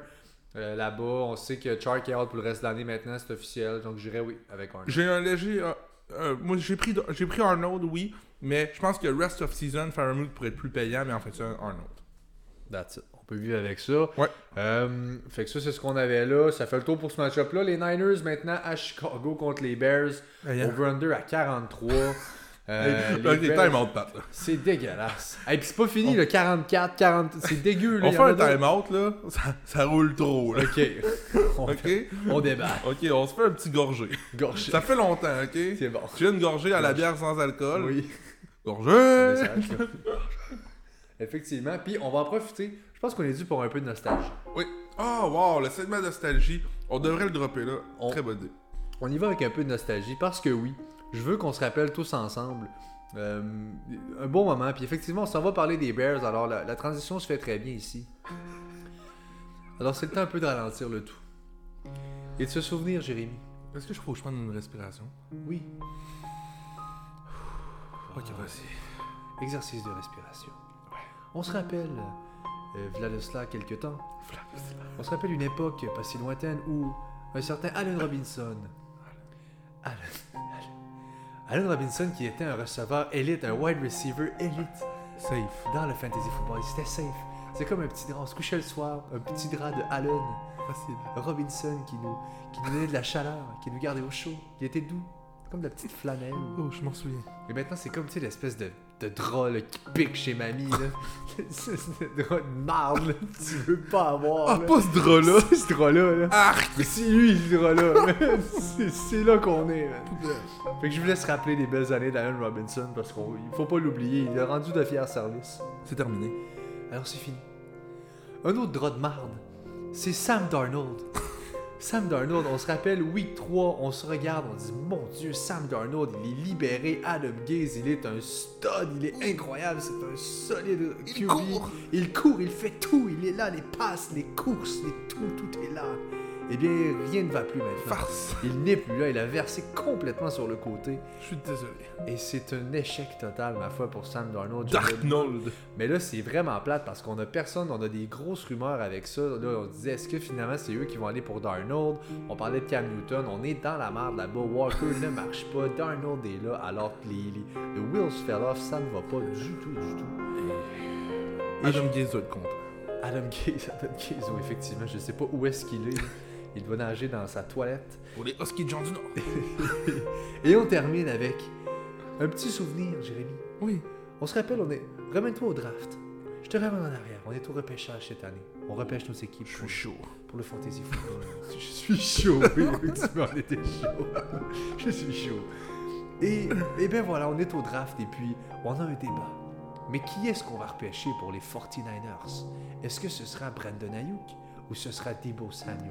Speaker 1: euh, là-bas. On sait que Chark est out pour le reste de l'année maintenant, c'est officiel. Donc j'irais oui avec Arnold.
Speaker 3: J'ai un léger. euh, euh, moi, j'ai pris, j'ai pris Arnold, oui, mais je pense que rest of season, Faramute pourrait être plus payant, mais en fait, c'est Arnold.
Speaker 1: That's it. On peut vivre avec ça.
Speaker 3: Ouais.
Speaker 1: Fait que ça, c'est ce qu'on avait là. Ça fait le tour pour ce match-up-là. Les Niners maintenant à Chicago contre les Bears. Over-under à 43. Euh. C'est dégueulasse. Et puis c'est pas fini, le 44, 40. C'est dégueu. Là.
Speaker 3: On fait un time-out, là, ça, ça roule trop, là.
Speaker 1: Ok. [LAUGHS] On,
Speaker 3: Ok?
Speaker 1: on débat.
Speaker 3: Ok, on se fait un petit gorgé.
Speaker 1: Gorgé.
Speaker 3: Ça fait longtemps, ok?
Speaker 1: C'est bon.
Speaker 3: Tu viens de gorger à la bière sans alcool.
Speaker 1: Oui.
Speaker 3: Gorgé!
Speaker 1: Effectivement. Puis on va en profiter. Je pense qu'on est dû pour un peu de nostalgie.
Speaker 3: Oui. Oh, wow, le segment nostalgie. On devrait le dropper là.
Speaker 1: On-
Speaker 3: Très bonne idée.
Speaker 1: On y va avec un peu de nostalgie parce que oui, je veux qu'on se rappelle tous ensemble euh, un bon moment. Puis effectivement, on s'en va parler des Bears. Alors la, la transition se fait très bien ici. Alors c'est le temps un peu de ralentir le tout. Et de se souvenir, Jérémy.
Speaker 3: Est-ce que je faut que je prenne une respiration?
Speaker 1: Oui,
Speaker 3: Ok, vas-y.
Speaker 1: exercice de respiration. On se rappelle, euh, v'là de cela quelque temps, on se rappelle une époque pas si lointaine où un certain Allen Robinson, Allen, Allen, Robinson qui était un receveur élite, un wide receiver élite
Speaker 3: Safe.
Speaker 1: dans le fantasy football, c'était safe. C'est comme un petit drap, on se couchait le soir, un petit drap de Allen,
Speaker 3: Facile.
Speaker 1: Robinson qui nous, qui nous donnait de la chaleur, qui nous gardait au chaud, qui était doux, comme de la petite flanelle.
Speaker 3: Oh, je m'en souviens.
Speaker 1: Et maintenant, c'est comme, tu sais, l'espèce de, de drap là, qui pique chez mamie, là. [LAUGHS] c'est ce drap de marde, là, que tu veux pas avoir,
Speaker 3: Ah,
Speaker 1: là.
Speaker 3: pas ce drap-là!
Speaker 1: Ce drap-là, là.
Speaker 3: Arc!
Speaker 1: Mais c'est lui, ce drap-là. C'est- là qu'on est, man. Fait que je vous laisse rappeler les belles années d'Allen Robinson, parce qu'il faut pas l'oublier, il a rendu de fiers services.
Speaker 3: C'est terminé.
Speaker 1: Alors c'est fini. Un autre drap de marde, c'est Sam Darnold. Sam Darnold, on se rappelle, week 3, on se regarde, on dit Mon Dieu, Sam Darnold, il est libéré. Adam Gaze, il est un stud, il est incroyable, c'est un solide QB.
Speaker 3: court.
Speaker 1: Il court, il fait tout, il est là, les passes, les courses, les tout, tout est là. Eh bien, rien ne va plus maintenant.
Speaker 3: Farce!
Speaker 1: Il n'est plus là, il a versé complètement sur le côté.
Speaker 3: Je suis désolé.
Speaker 1: Et c'est un échec total, ma foi, pour Sam Darnold. Je
Speaker 3: Darknold!
Speaker 1: mais là, c'est vraiment plate parce qu'on a personne, on a des grosses rumeurs avec ça. Là, on disait, est-ce que finalement c'est eux qui vont aller pour Darnold? On parlait de Cam Newton, on est dans la merde là-bas. Walker [LAUGHS] ne marche pas, Darnold est là, alors que le Wheels fell off, ça ne va pas du tout, du tout.
Speaker 3: Adam Gaze doit être content.
Speaker 1: Adam Gaze, Adam Gaze, oui, effectivement, je sais pas où est-ce qu'il est. Il doit nager dans sa toilette.
Speaker 3: Pour les Huskies de Jean du Nord. [LAUGHS]
Speaker 1: Et on termine avec un petit souvenir, Jérémy.
Speaker 3: Oui.
Speaker 1: On se rappelle, on est. Remets-toi au draft. Je te ramène en arrière. On est au repêchage cette année. On repêche nos équipes
Speaker 3: Je suis chaud.
Speaker 1: pour le fantasy football. [LAUGHS] je suis chaud, oui, effectivement, on était chaud. [LAUGHS] je suis chaud. Et, et ben voilà, on est au draft et puis on a un débat. Mais qui est-ce qu'on va repêcher pour les 49ers? Est-ce que ce sera Brandon Ayuk ou ce sera Debo Samuel?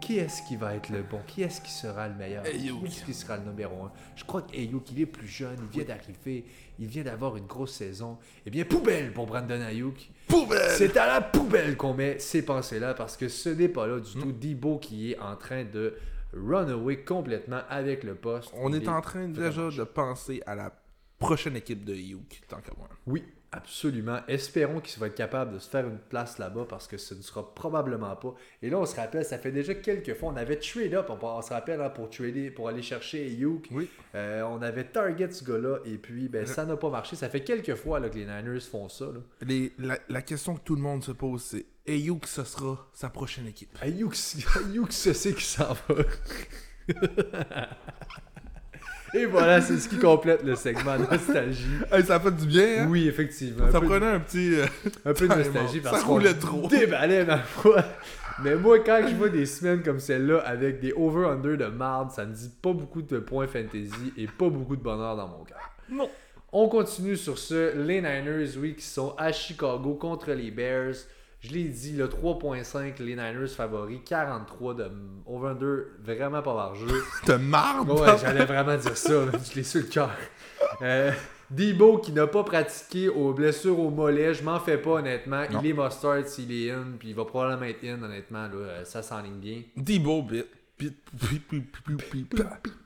Speaker 1: Qui est-ce qui va être le bon? Qui est-ce qui sera le meilleur?
Speaker 3: Ayuk.
Speaker 1: Qui est-ce qui sera le numéro un? Je crois qu'Ayuk, il est plus jeune, il vient d'arriver, il vient d'avoir une grosse saison. Eh bien, poubelle pour Brandon Ayuk.
Speaker 3: Poubelle!
Speaker 1: C'est à la poubelle qu'on met ces pensées-là parce que ce n'est pas là du tout Debo qui est en train de run away complètement avec le poste.
Speaker 3: On est en train déjà de penser à la prochaine équipe de Youk, tant qu'à moi.
Speaker 1: Oui, absolument. Espérons qu'il va être capable de se faire une place là-bas parce que ce ne sera probablement pas. Et là, on se rappelle, ça fait déjà quelques fois, on avait trade up, on, on se rappelle, hein, pour trader, pour aller chercher Ayuk.
Speaker 3: Oui.
Speaker 1: Euh, on avait target ce gars-là et puis ben, ça n'a pas marché. Ça fait quelques fois là, que les Niners font ça. Là.
Speaker 3: Les- la, la question que tout le monde se pose, c'est Ayuk, ce sera sa prochaine équipe?
Speaker 1: Ayuk, Ayuk [LAUGHS] se sait qui s'en va. [LAUGHS] Et voilà, c'est ce qui complète le segment nostalgie.
Speaker 3: Hey, ça fait du bien, hein?
Speaker 1: Oui, effectivement. Un
Speaker 3: Ça
Speaker 1: peu,
Speaker 3: prenait un petit. euh,
Speaker 1: un peu de [LAUGHS] nostalgie parce [LAUGHS]
Speaker 3: Ça
Speaker 1: qu'on
Speaker 3: roulait trop.
Speaker 1: déballait ma foi. Mais moi, quand je vois des semaines comme celle-là avec des over-under de marde, ça me dit pas beaucoup de points fantasy et pas beaucoup de bonheur dans mon cœur.
Speaker 3: Non.
Speaker 1: On continue sur ce. Les Niners, oui, qui sont à Chicago contre les Bears. Je l'ai dit, le 3.5, les Niners favoris, 43 de over-under, vraiment pas par jeu. [LAUGHS]
Speaker 3: De marde!
Speaker 1: Ouais, j'allais vraiment dire ça, je l'ai sur le cœur. Euh, Debo qui n'a pas pratiqué aux blessures au mollet, je m'en fais pas honnêtement.
Speaker 3: Non.
Speaker 1: Il est mustard s'il est in, puis il va probablement être in honnêtement, là, euh, ça s'enligne bien.
Speaker 3: Debo, bit. bit-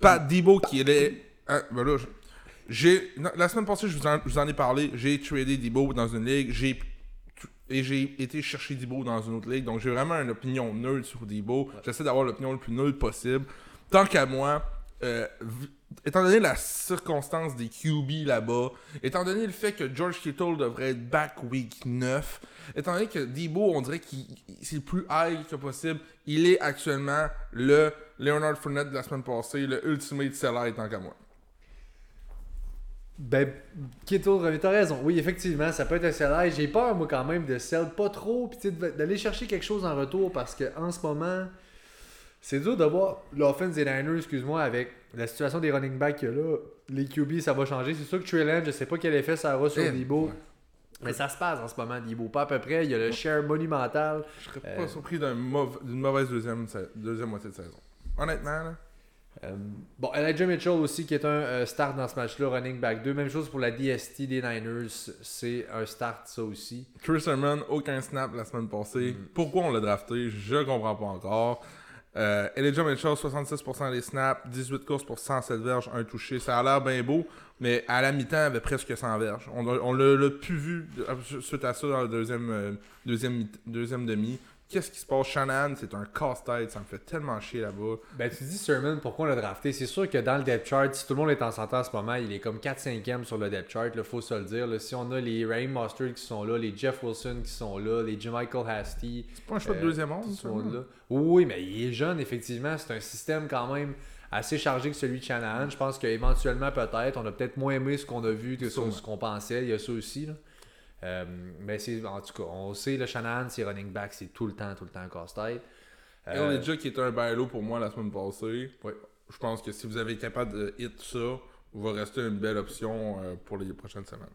Speaker 3: Pas Debo qui est. Hein, ben j'ai. La semaine passée, je vous en, je vous en ai parlé. J'ai tradé Debo dans une ligue. J'ai. Et j'ai été chercher Debo dans une autre ligue. Donc j'ai vraiment une opinion neutre sur Debo. J'essaie d'avoir l'opinion le plus neutre possible. Tant qu'à moi, euh, étant donné la circonstance des QB là-bas, étant donné le fait que George Kittle devrait être back week 9, étant donné que Debo, on dirait qu'il c'est le plus high que possible, il est actuellement le Leonard Fournette de la semaine passée, le ultimate seller tant qu'à moi.
Speaker 1: Ben, Kittle revient, t'as raison. Oui, effectivement, ça peut être un salaire. J'ai peur, moi, quand même, de sell pas trop, puis d'aller chercher quelque chose en retour parce que en ce moment, c'est dur de voir l'offense des Niners, excuse-moi, avec la situation des running backs là. Les QB, ça va changer. C'est sûr que Trey Lance, je sais pas quel effet ça aura sur
Speaker 3: Eh,
Speaker 1: Debo.
Speaker 3: ouais.
Speaker 1: Mais ça se passe en ce moment, Debo. Pas à peu près. Il y a le share monumental.
Speaker 3: Je serais
Speaker 1: Euh,
Speaker 3: pas surpris d'un mauv- d'une mauvaise deuxième, deuxième moitié de saison. Honnêtement, là.
Speaker 1: Euh, bon, Elijah Mitchell aussi, qui est un euh, start dans ce match-là, running back 2. Même chose pour la DST des Niners. C'est un start, ça aussi.
Speaker 3: Chris Herman, aucun snap la semaine passée. Pourquoi on l'a drafté? Je comprends pas encore. Euh, Elijah Mitchell, 66% des snaps, 18 courses pour 107 verges, un touché. Ça a l'air bien beau, mais à la mi-temps, il avait presque 100 verges. On, on l'a plus vu suite à ça dans le deuxième, euh, deuxième demi. Qu'est-ce qui se passe Shanahan, c'est un casse-tête, ça me fait tellement chier là-bas.
Speaker 1: Ben, tu dis Sermon, pourquoi on l'a drafté? C'est sûr que dans le depth chart, si tout le monde est en santé en ce moment, il est comme 4-5e sur le depth chart, il faut se le dire. là. Si on a les Raheem Mostert qui sont là, les Jeff Wilson qui sont là, les Michael Hasty,
Speaker 3: C'est pas un choix de
Speaker 1: Euh,
Speaker 3: deuxième
Speaker 1: tout
Speaker 3: onde,
Speaker 1: ce
Speaker 3: ça,
Speaker 1: monde-là. Oui, mais il est jeune, effectivement. C'est un système quand même assez chargé que celui de Shanahan. Je pense qu'éventuellement, peut-être, on a peut-être moins aimé ce qu'on a vu que ce qu'on pensait. Il y a ça aussi. Là. Euh, mais c'est, en tout cas, on sait, le Shanahan, c'est running back, c'est tout le temps, tout le temps casse-tête. Euh,
Speaker 3: Elijah qui était un bailo pour moi la semaine passée.
Speaker 1: Ouais.
Speaker 3: Je pense que si vous avez été capable de hit ça, va rester une belle option euh, pour les prochaines semaines.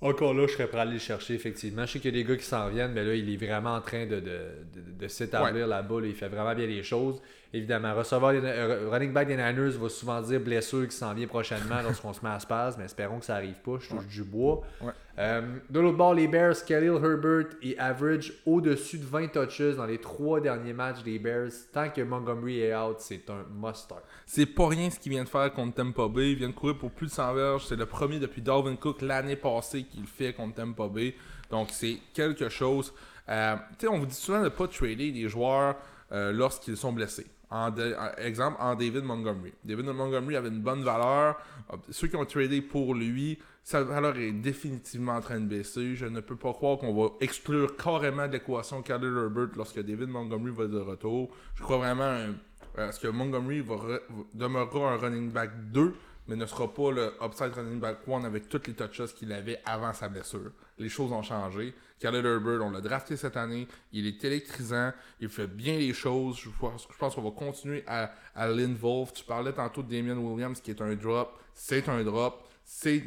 Speaker 1: Encore là, je serais prêt à aller le chercher, effectivement. Je sais qu'il y a des gars qui s'en viennent, mais là, il est vraiment en train de, de, de, de s'établir là-bas. là. Il fait vraiment bien les choses. Évidemment, receveur des- euh, running back des Niners va souvent dire blessure qui s'en vient prochainement lorsqu'on se met à spasme, mais espérons que ça arrive pas. Je touche du bois.
Speaker 3: Ouais.
Speaker 1: Euh, de l'autre bord, les Bears, Khalil Herbert et average au-dessus de 20 touches dans les trois derniers matchs des Bears. Tant que Montgomery est out, c'est un must-start.
Speaker 3: C'est pas rien ce qu'il vient de faire contre Tampa Bay. Il vient de courir pour plus de 100 verges. C'est le premier depuis Dalvin Cook l'année passée qu'il fait contre Tampa Bay. Donc c'est quelque chose. Euh, on vous dit souvent de ne pas trader des joueurs euh, lorsqu'ils sont blessés. En exemple, en David Montgomery. David Montgomery avait une bonne valeur. Euh, Ceux qui ont tradé pour lui, sa valeur est définitivement en train de baisser. Je ne peux pas croire qu'on va exclure carrément de l'équation Khalil Herbert lorsque David Montgomery va de retour. Je crois vraiment euh, à ce que Montgomery va re- va- demeurera un running back 2 mais ne sera pas le upside running back one avec toutes les touches qu'il avait avant sa blessure. Les choses ont changé. Khaled Herbert, on l'a drafté cette année. Il est électrisant. Il fait bien les choses. Je pense, je pense qu'on va continuer à, à l'involve. Tu parlais tantôt de Damien Williams qui est un drop. C'est un drop. C'est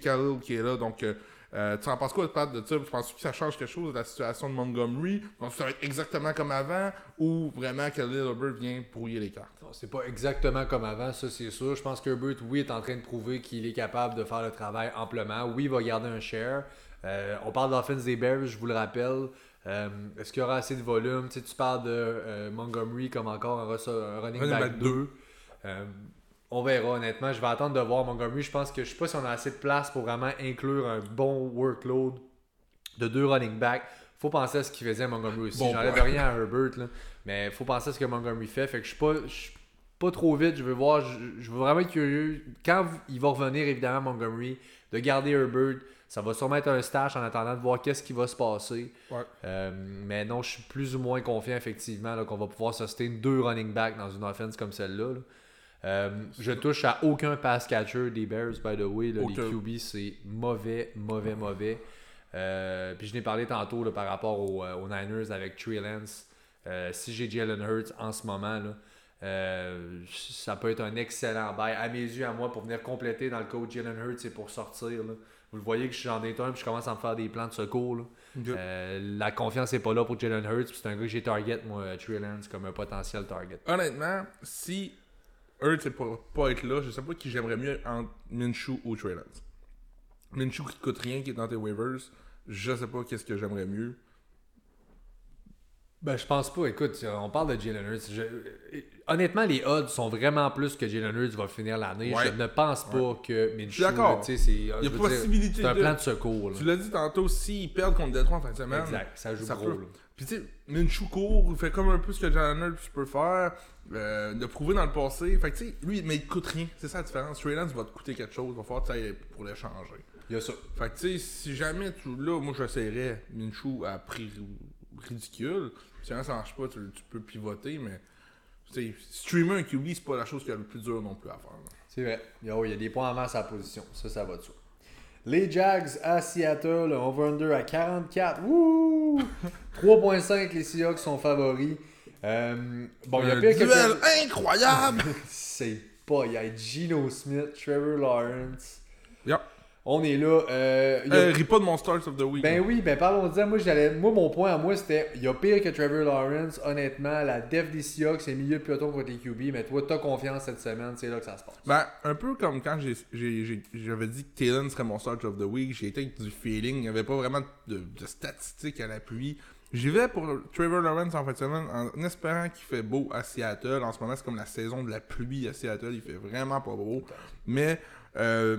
Speaker 3: Khalil qui est là. Donc, euh, euh, tu en penses quoi, Pat, de ça? Tu penses que ça change quelque chose la situation de Montgomery? Donc, ça va être exactement comme avant? Ou vraiment Khalil Herbert vient brouiller les cartes?
Speaker 1: C'est pas exactement comme avant, ça c'est sûr. Je pense que Herbert, oui, est en train de prouver qu'il est capable de faire le travail amplement. Oui, il va garder un share. Euh, on parle d'offense des Bears, je vous le rappelle. Euh, Est-ce qu'il y aura assez de volume? Tu, sais, tu parles de euh, Montgomery comme encore un, running,
Speaker 3: Running
Speaker 1: back,
Speaker 3: back
Speaker 1: 2. on verra honnêtement. Je vais attendre de voir Montgomery. Je pense que je sais pas si on a assez de place pour vraiment inclure un bon workload de deux running backs. Faut penser à ce qu'il faisait Montgomery aussi.
Speaker 3: Bon
Speaker 1: J'enlève rien à Herbert, là, mais faut penser à ce que Montgomery fait. Fait que je suis pas, je suis pas trop vite. Je veux voir. Je, je veux vraiment être curieux. Quand il va revenir, évidemment, Montgomery, de garder Herbert. Ça va sûrement être un stash en attendant de voir qu'est-ce qui va se passer.
Speaker 3: Ouais.
Speaker 1: Euh, mais non, je suis plus ou moins confiant, effectivement, là, qu'on va pouvoir sustain deux running backs dans une offense comme celle-là. là. Euh, je touche à aucun pass catcher des Bears, by the way. là. les. QB, c'est mauvais, mauvais, mauvais. Euh, puis je n'ai parlé tantôt là, par rapport aux, euh, aux Niners avec Trey Lance. Si j'ai Jalen Hurts en ce moment, là, euh, ça peut être un excellent bail à mes yeux, à moi, pour venir compléter dans le coach Jalen Hurts et pour sortir. là. Vous le voyez que je suis en détourne puis je commence à me faire des plans de secours. là. Euh, la confiance n'est pas là pour Jalen Hurts. C'est un gars que j'ai target, moi, Trey Lance, comme un potentiel target.
Speaker 3: Honnêtement, si Hurts ne pour pas être là, je sais pas qui j'aimerais mieux entre Minshew ou Trey Lance. Minshew qui te coûte rien, qui est dans tes waivers, je sais pas qu'est-ce que j'aimerais mieux.
Speaker 1: Ben, je pense pas. Écoute, on parle de Jalen Hurts. Je- Honnêtement, les odds sont vraiment plus que Jalen Hurts va finir l'année.
Speaker 3: Ouais.
Speaker 1: Je ne pense pas que Minshew...
Speaker 3: d'accord.
Speaker 1: tu sais, c'est-
Speaker 3: Il y a
Speaker 1: dire,
Speaker 3: possibilité
Speaker 1: C'est un plan de secours. là.
Speaker 3: Tu l'as dit tantôt, s'ils perdent contre Detroit en fin de semaine,
Speaker 1: Exact, ça joue
Speaker 3: ça
Speaker 1: gros.
Speaker 3: peut. Puis tu sais, Minshew court, il fait comme un peu ce que Jalen Hurts peut faire, euh, de prouver dans le passé. Fait que tu sais, lui, mais il te coûte rien. C'est ça la différence. Trey Lance va te coûter quelque chose, il va falloir que tu ailles pour l'échanger.
Speaker 1: Il y a ça.
Speaker 3: Fait que tu sais, si jamais tu là, moi j'essaierais Minshew à prix ri- ridicule. Si ça marche pas, tu, tu peux pivoter, mais streamer un QB, c'est pas la chose qui est le plus dur non plus à faire.
Speaker 1: C'est vrai. Il y, a, il y a des points en masse à la position. Ça, ça va de soi. Les Jags à Seattle, over-under à 44. Wouh! [LAUGHS] 3.5, les Seahawks sont favoris. Euh, bon, il y a
Speaker 3: un
Speaker 1: pire que...
Speaker 3: duel incroyable! [LAUGHS]
Speaker 1: C'est pas. Il y a Geno Smith, Trevor Lawrence.
Speaker 3: Yep.
Speaker 1: On est là. Euh, y a-
Speaker 3: Euh, ris pas de mon start of the week.
Speaker 1: Ben oui, ben parlons-en. Moi, j'allais, moi, mon point à moi, c'était il y a pire que Trevor Lawrence. Honnêtement, la def des Seahawks, c'est milieu de peloton contre les QB. Mais toi, t'as confiance cette semaine, c'est là que ça se passe.
Speaker 3: Ben, un peu comme quand j'ai- j'ai- j'ai- j'avais dit que Taylor serait mon start of the week, j'ai été avec du feeling, il n'y avait pas vraiment de, de statistiques à l'appui. J'y vais pour Trevor Lawrence en fin de semaine en espérant qu'il fait beau à Seattle. En ce moment, c'est comme la saison de la pluie à Seattle, il fait vraiment pas beau. Mais euh,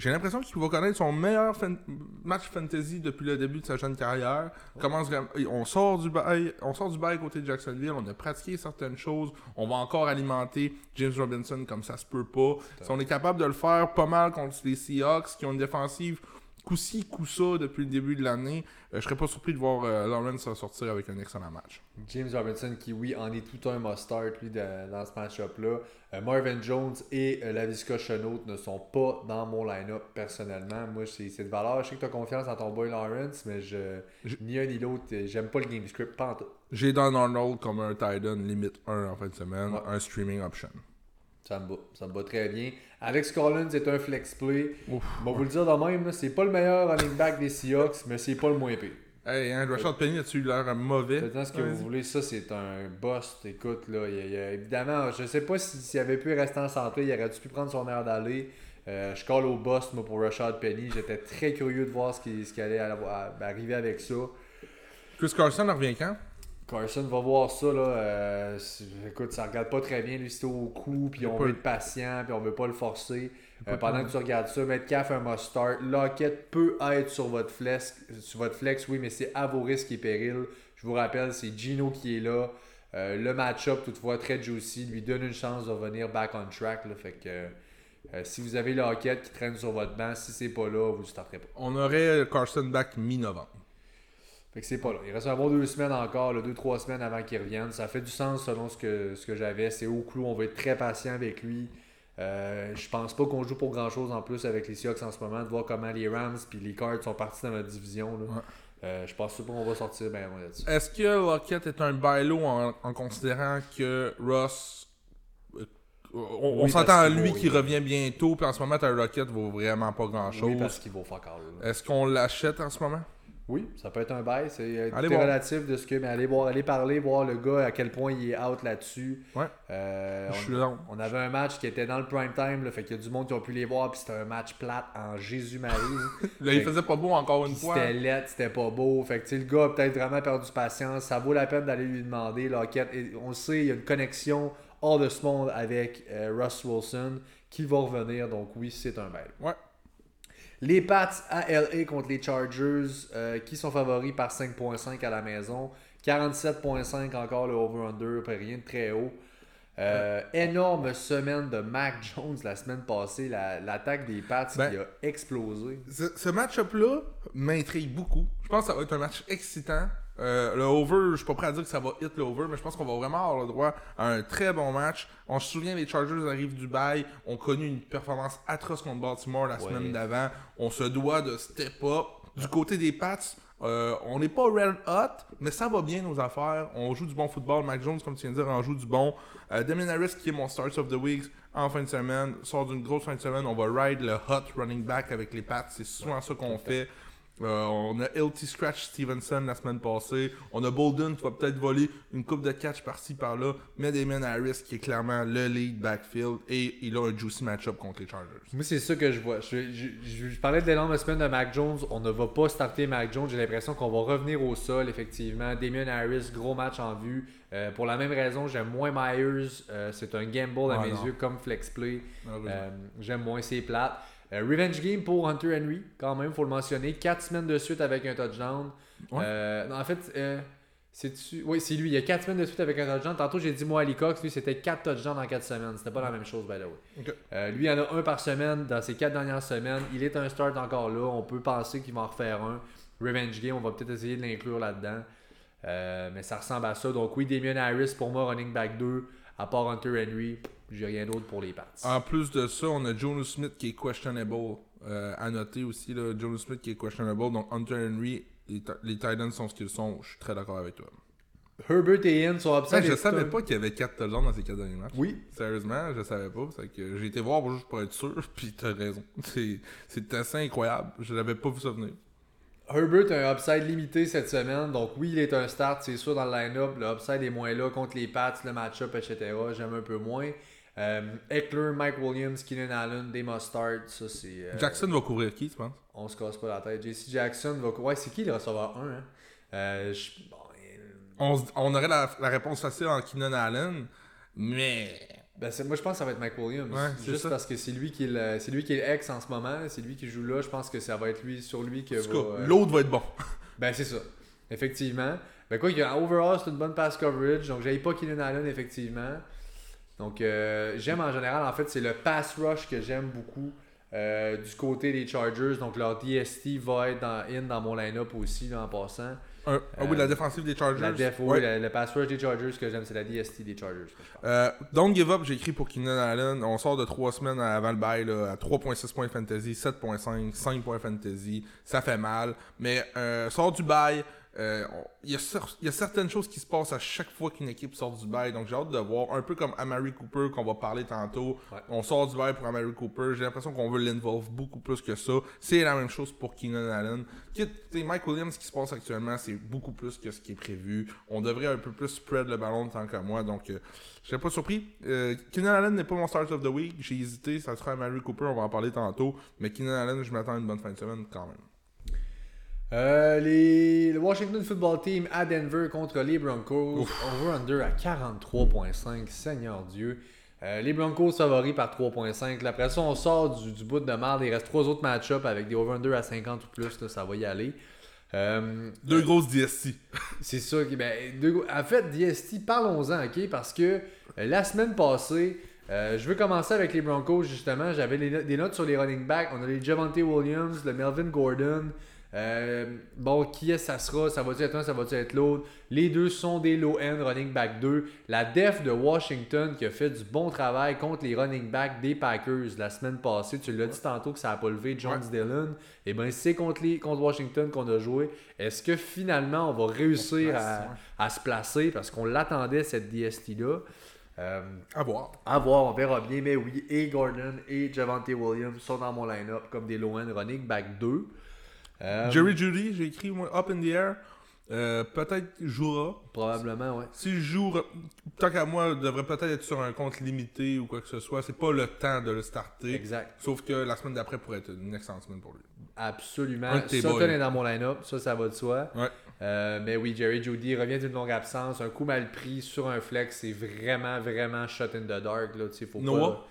Speaker 3: j'ai l'impression qu'il va connaître son meilleur fan- match fantasy depuis le début de sa jeune carrière. Commence on sort du bail, on sort du bail côté de Jacksonville, on a pratiqué certaines choses, on va encore alimenter James Robinson comme ça se peut pas. Si on est capable de le faire pas mal contre les Seahawks qui ont une défensive coup-ci, coup-ça depuis le début de l'année, euh, je serais pas surpris de voir euh, Lawrence sortir avec un excellent match.
Speaker 1: James Robinson, qui oui, en est tout un must-start, lui, de- dans ce match-up-là. Euh, Marvin Jones et euh, Lavisca Chenault ne sont pas dans mon line-up personnellement. Moi, c'est de valeur. Je sais que tu as confiance en ton boy Lawrence, mais je,
Speaker 3: Je-
Speaker 1: ni un ni l'autre, j'aime pas le game script. Pas en tout.
Speaker 3: J'ai Don Arnold comme un tight end limite 1 en fin de semaine,
Speaker 1: Ouais.
Speaker 3: un streaming option.
Speaker 1: Ça me va. Ça me très bien. Alex Collins est un flex play.
Speaker 3: Ouf.
Speaker 1: On va vous le dire de même, c'est pas le meilleur running back des Seahawks, mais c'est pas le moins pire.
Speaker 3: Hey, hein, Rashad Penny, as-tu l'air mauvais?
Speaker 1: Faites ce que vous voulez, ça c'est un bust. Écoute, là, il évidemment, je sais pas si- s'il avait pu rester en santé, il aurait dû prendre son air d'aller. Euh, je colle au bust moi, pour Rashad Penny. J'étais très curieux de voir ce qui, ce qui allait arriver avec ça.
Speaker 3: Chris Carson revient quand?
Speaker 1: Carson va voir ça. Là, euh, c'est- écoute, ça regarde pas très bien. Lui, c'était au cou, puis on veut être patient, puis on veut pas le forcer. Euh, pendant que tu regardes ça, Metcalf un must start. Lockett peut être sur votre flex, sur votre flex oui, mais c'est à vos risques et périls. Je vous rappelle, c'est Gino qui est là. Euh, le match-up, toutefois, très juicy, lui donne une chance de revenir back on track. Là, fait que euh, si vous avez Lockett qui traîne sur votre banc, si c'est pas là, vous ne starterez pas.
Speaker 3: On aurait Carson back mi-novembre.
Speaker 1: Fait que c'est pas là. Il reste un bon deux semaines encore, là, deux, trois semaines avant qu'il revienne. Ça fait du sens selon ce que, ce que j'avais. C'est au clou, on va être très patient avec lui. Euh, je pense pas qu'on joue pour grand chose en plus avec les Seahawks en ce moment, de voir comment les Rams puis les Cards sont partis dans notre division. Là.
Speaker 3: Ouais.
Speaker 1: Euh, je pense pas qu'on va sortir loin là-dessus.
Speaker 3: Est-ce que Lockett est un bailo en, en considérant que Ross. euh, On, on
Speaker 1: Oui,
Speaker 3: s'entend à lui qui revient bientôt, puis en ce moment, ta Rocket vaut vraiment pas grand chose.
Speaker 1: Oui, parce qu'il vaut fuck all. là.
Speaker 3: Est-ce qu'on l'achète en ce moment?
Speaker 1: Oui, ça peut être un bail. C'est euh, relatif de ce que. Mais allez voir, allez parler, voir le gars à quel point il est out là-dessus.
Speaker 3: Ouais.
Speaker 1: Euh,
Speaker 3: Je suis là.
Speaker 1: On avait un match qui était dans le prime time, là, fait qu'il y a du monde qui ont pu les voir, puis c'était un match plate en Jésus-Marie. [LAUGHS]
Speaker 3: Là, il faisait pas beau encore une fois.
Speaker 1: c'était laid, c'était pas beau. Fait que le gars a peut-être vraiment perdu patience. Ça vaut la peine d'aller lui demander. Et on le sait, il y a une connexion hors de ce monde avec euh, Russ Wilson qui va revenir. Donc oui, c'est un bel.
Speaker 3: Ouais.
Speaker 1: Les Pats à LA contre les Chargers, euh, qui sont favoris par 5.5 à la maison. 47.5 encore le over-under, rien de très haut. Euh, Énorme semaine de Mac [LAUGHS] Jones la semaine passée. la- L'attaque des Pats
Speaker 3: Ben,
Speaker 1: qui a explosé.
Speaker 3: Ce, ce match-up-là m'intrigue beaucoup. Je pense que ça va être un match excitant. Euh, le over, je suis pas prêt à dire que ça va hit le over, mais je pense qu'on va vraiment avoir le droit à un très bon match. On se souvient, les Chargers arrivent du bail, ont connu une performance atroce contre Baltimore la
Speaker 1: Ouais.
Speaker 3: semaine d'avant. On se doit de step up. Du côté des Pats, euh, on n'est pas red hot, mais ça va bien nos affaires. On joue du bon football. Mac Jones, comme tu viens de dire, en joue du bon. Euh, Damien Harris, qui est mon Start of the Week en fin de semaine, sort d'une grosse fin de semaine. On va ride le hot running back avec les Pats. C'est souvent ça qu'on fait. Euh, on a LT Scratch Stevenson la semaine passée. On a Bolden qui va peut-être voler une coupe de catch par-ci par-là. Mais Damien Harris qui est clairement le lead backfield et il a un juicy match-up contre les Chargers.
Speaker 1: Moi, c'est ça que je vois. Je, je- je- je parlais de l'énorme semaine de Mac Jones. On ne va pas starter Mac Jones. J'ai l'impression qu'on va revenir au sol, effectivement. Damien Harris, gros match en vue. Euh, pour la même raison, j'aime moins Myers. Euh, c'est un gamble à
Speaker 3: Ah,
Speaker 1: mes
Speaker 3: non.
Speaker 1: yeux comme flex play. Euh, j'aime moins ses plates. Euh, revenge game pour Hunter Henry, quand même, faut le mentionner. 4 semaines de suite avec un touchdown.
Speaker 3: Ouais.
Speaker 1: Euh, non, en fait, euh, c'est-tu. Oui, c'est lui. Il y a 4 semaines de suite avec un touchdown. Tantôt, j'ai dit moi Ali Cox. Lui, c'était 4 touchdowns en 4 semaines. C'était pas la même chose, by the way. Euh, lui, il en a un par semaine dans ces 4 dernières semaines. Il est un start encore là. On peut penser qu'il va en refaire un. Revenge game, on va peut-être essayer de l'inclure là-dedans. Euh, mais ça ressemble à ça. Donc, oui, Damien Harris pour moi, running back 2. À part Hunter Henry, j'ai rien d'autre pour les Pats.
Speaker 3: En plus de ça, on a Jonas Smith qui est questionable. Euh, à noter aussi, là, Jonas Smith qui est questionable. Donc Hunter Henry, les, les Titans sont ce qu'ils sont. Je suis très d'accord avec toi.
Speaker 1: Herbert et Ian sont upset.
Speaker 3: Ouais, je savais pas qu'il y avait 4 touchdowns dans ces 4 derniers matchs.
Speaker 1: Oui,
Speaker 3: Sérieusement, je savais pas. C'est que j'ai été voir juste pour être sûr, [LAUGHS] puis t'as raison. C'est, c'est assez incroyable. Je l'avais pas vu ça venir.
Speaker 1: Herbert a un upside limité cette semaine, donc oui, il est un start, c'est sûr, dans le line-up. Le upside est moins là contre les Pats, le match-up, etc. J'aime un peu moins. Euh, Eckler, Mike Williams, Keenan Allen, des must-start, ça c'est. euh,
Speaker 3: Jackson va couvrir qui, tu penses?
Speaker 1: On se casse pas la tête. JC Jackson va. Ouais, c'est qui le receveur 1 hein? Euh, bon,
Speaker 3: on aurait la, la réponse facile en Keenan Allen, mais.
Speaker 1: Ben, moi je pense que ça va être Mike Williams.
Speaker 3: Ouais,
Speaker 1: juste
Speaker 3: ça.
Speaker 1: parce que c'est lui qui est le- c'est lui qui est ex en ce moment, c'est lui qui joue là. Je pense que ça va être lui sur lui que
Speaker 3: En tout
Speaker 1: va.
Speaker 3: cas,
Speaker 1: euh,
Speaker 3: l'autre va être bon. [LAUGHS]
Speaker 1: Ben, c'est ça. Effectivement. Ben, quoi, qu'il y a overall, c'est une bonne pass coverage. Donc, j'aille pas Keenan Allen, effectivement. Donc, euh, j'aime en général, en fait, c'est le pass rush que j'aime beaucoup euh, du côté des Chargers. Donc, leur DST va être dans, in dans mon line-up aussi, là, en passant.
Speaker 3: Un- ah oui, la défensive des Chargers.
Speaker 1: La def, oui,
Speaker 3: Ouais.
Speaker 1: le, le pass rush des Chargers que j'aime, c'est la DST des Chargers.
Speaker 3: Euh, don't give up, j'ai écrit pour Keenan Allen. On sort de 3 semaines avant le bail là, à 3.6 points fantasy, 7.5, 5 points fantasy. Ça fait mal. Mais euh, sort du bail. Euh, Il y, a cer- il y a certaines choses qui se passent à chaque fois qu'une équipe sort du bail. Donc j'ai hâte de voir. Un peu comme Amari Cooper qu'on va parler tantôt.
Speaker 1: Ouais.
Speaker 3: On sort du bail pour Amari Cooper. J'ai l'impression qu'on veut l'involve beaucoup plus que ça. C'est la même chose pour Keenan Allen. Quitte, Mike Williams, ce qui se passe actuellement, c'est beaucoup plus que ce qui est prévu. On devrait un peu plus spread le ballon tant qu'à moi. Donc, euh, je serais pas surpris. Euh, Keenan Allen n'est pas mon start of the week. J'ai hésité. Ça sera Mary Cooper. On va en parler tantôt. Mais Keenan Allen, je m'attends à une bonne fin de semaine quand même.
Speaker 1: Euh, les, le Washington Football Team à Denver contre les Broncos. Over-under à 43.5. Seigneur Dieu. Euh, les Broncos favoris par 3.5. Là, Après ça, on sort du, du bout de marde. Il reste trois autres match-ups avec des over-under à 50 ou plus. là, ça va y aller. Euh,
Speaker 3: Deux grosses DSC. [LAUGHS]
Speaker 1: c'est ça. Ben, deux- en fait, DST, parlons-en, OK? Parce que la semaine passée, euh, je veux commencer avec les Broncos, justement. J'avais des notes sur les running backs. On a les Javante Williams, le Melvin Gordon, Euh, bon, qui est-ce que ça sera? Ça va-tu être un, ça va-tu être l'autre? Les deux sont des low-end running back 2. La def de Washington qui a fait du bon travail contre les running backs des Packers la semaine passée. Tu l'as dit tantôt que ça n'a pas levé Jones Dillon. Et bien, c'est contre, les, contre Washington qu'on a joué. Est-ce que finalement on va réussir
Speaker 3: place,
Speaker 1: à,
Speaker 3: ouais.
Speaker 1: à se placer? Parce qu'on l'attendait cette DST-là Euh,
Speaker 3: À voir.
Speaker 1: à voir, on verra bien, mais oui, et Gordon et Javante Williams sont dans mon line-up comme des low-end running back 2. Euh,
Speaker 3: Jerry Judy, j'ai écrit moi, Up in the Air. Euh, peut-être jouera.
Speaker 1: Probablement, ouais.
Speaker 3: S'il joue, tant qu'à moi, il devrait peut-être être sur un compte limité ou quoi que ce soit. C'est pas le temps de le starter.
Speaker 1: Exact.
Speaker 3: Sauf que la semaine d'après pourrait être une excellente semaine pour lui.
Speaker 1: Absolument. Sutton est dans mon line-up, ça, ça va de soi.
Speaker 3: Ouais.
Speaker 1: Euh, mais oui, Jerry Judy revient d'une longue absence, un coup mal pris sur un flex, c'est vraiment, vraiment shot in the dark. Là, faut
Speaker 3: Noah?
Speaker 1: Pas...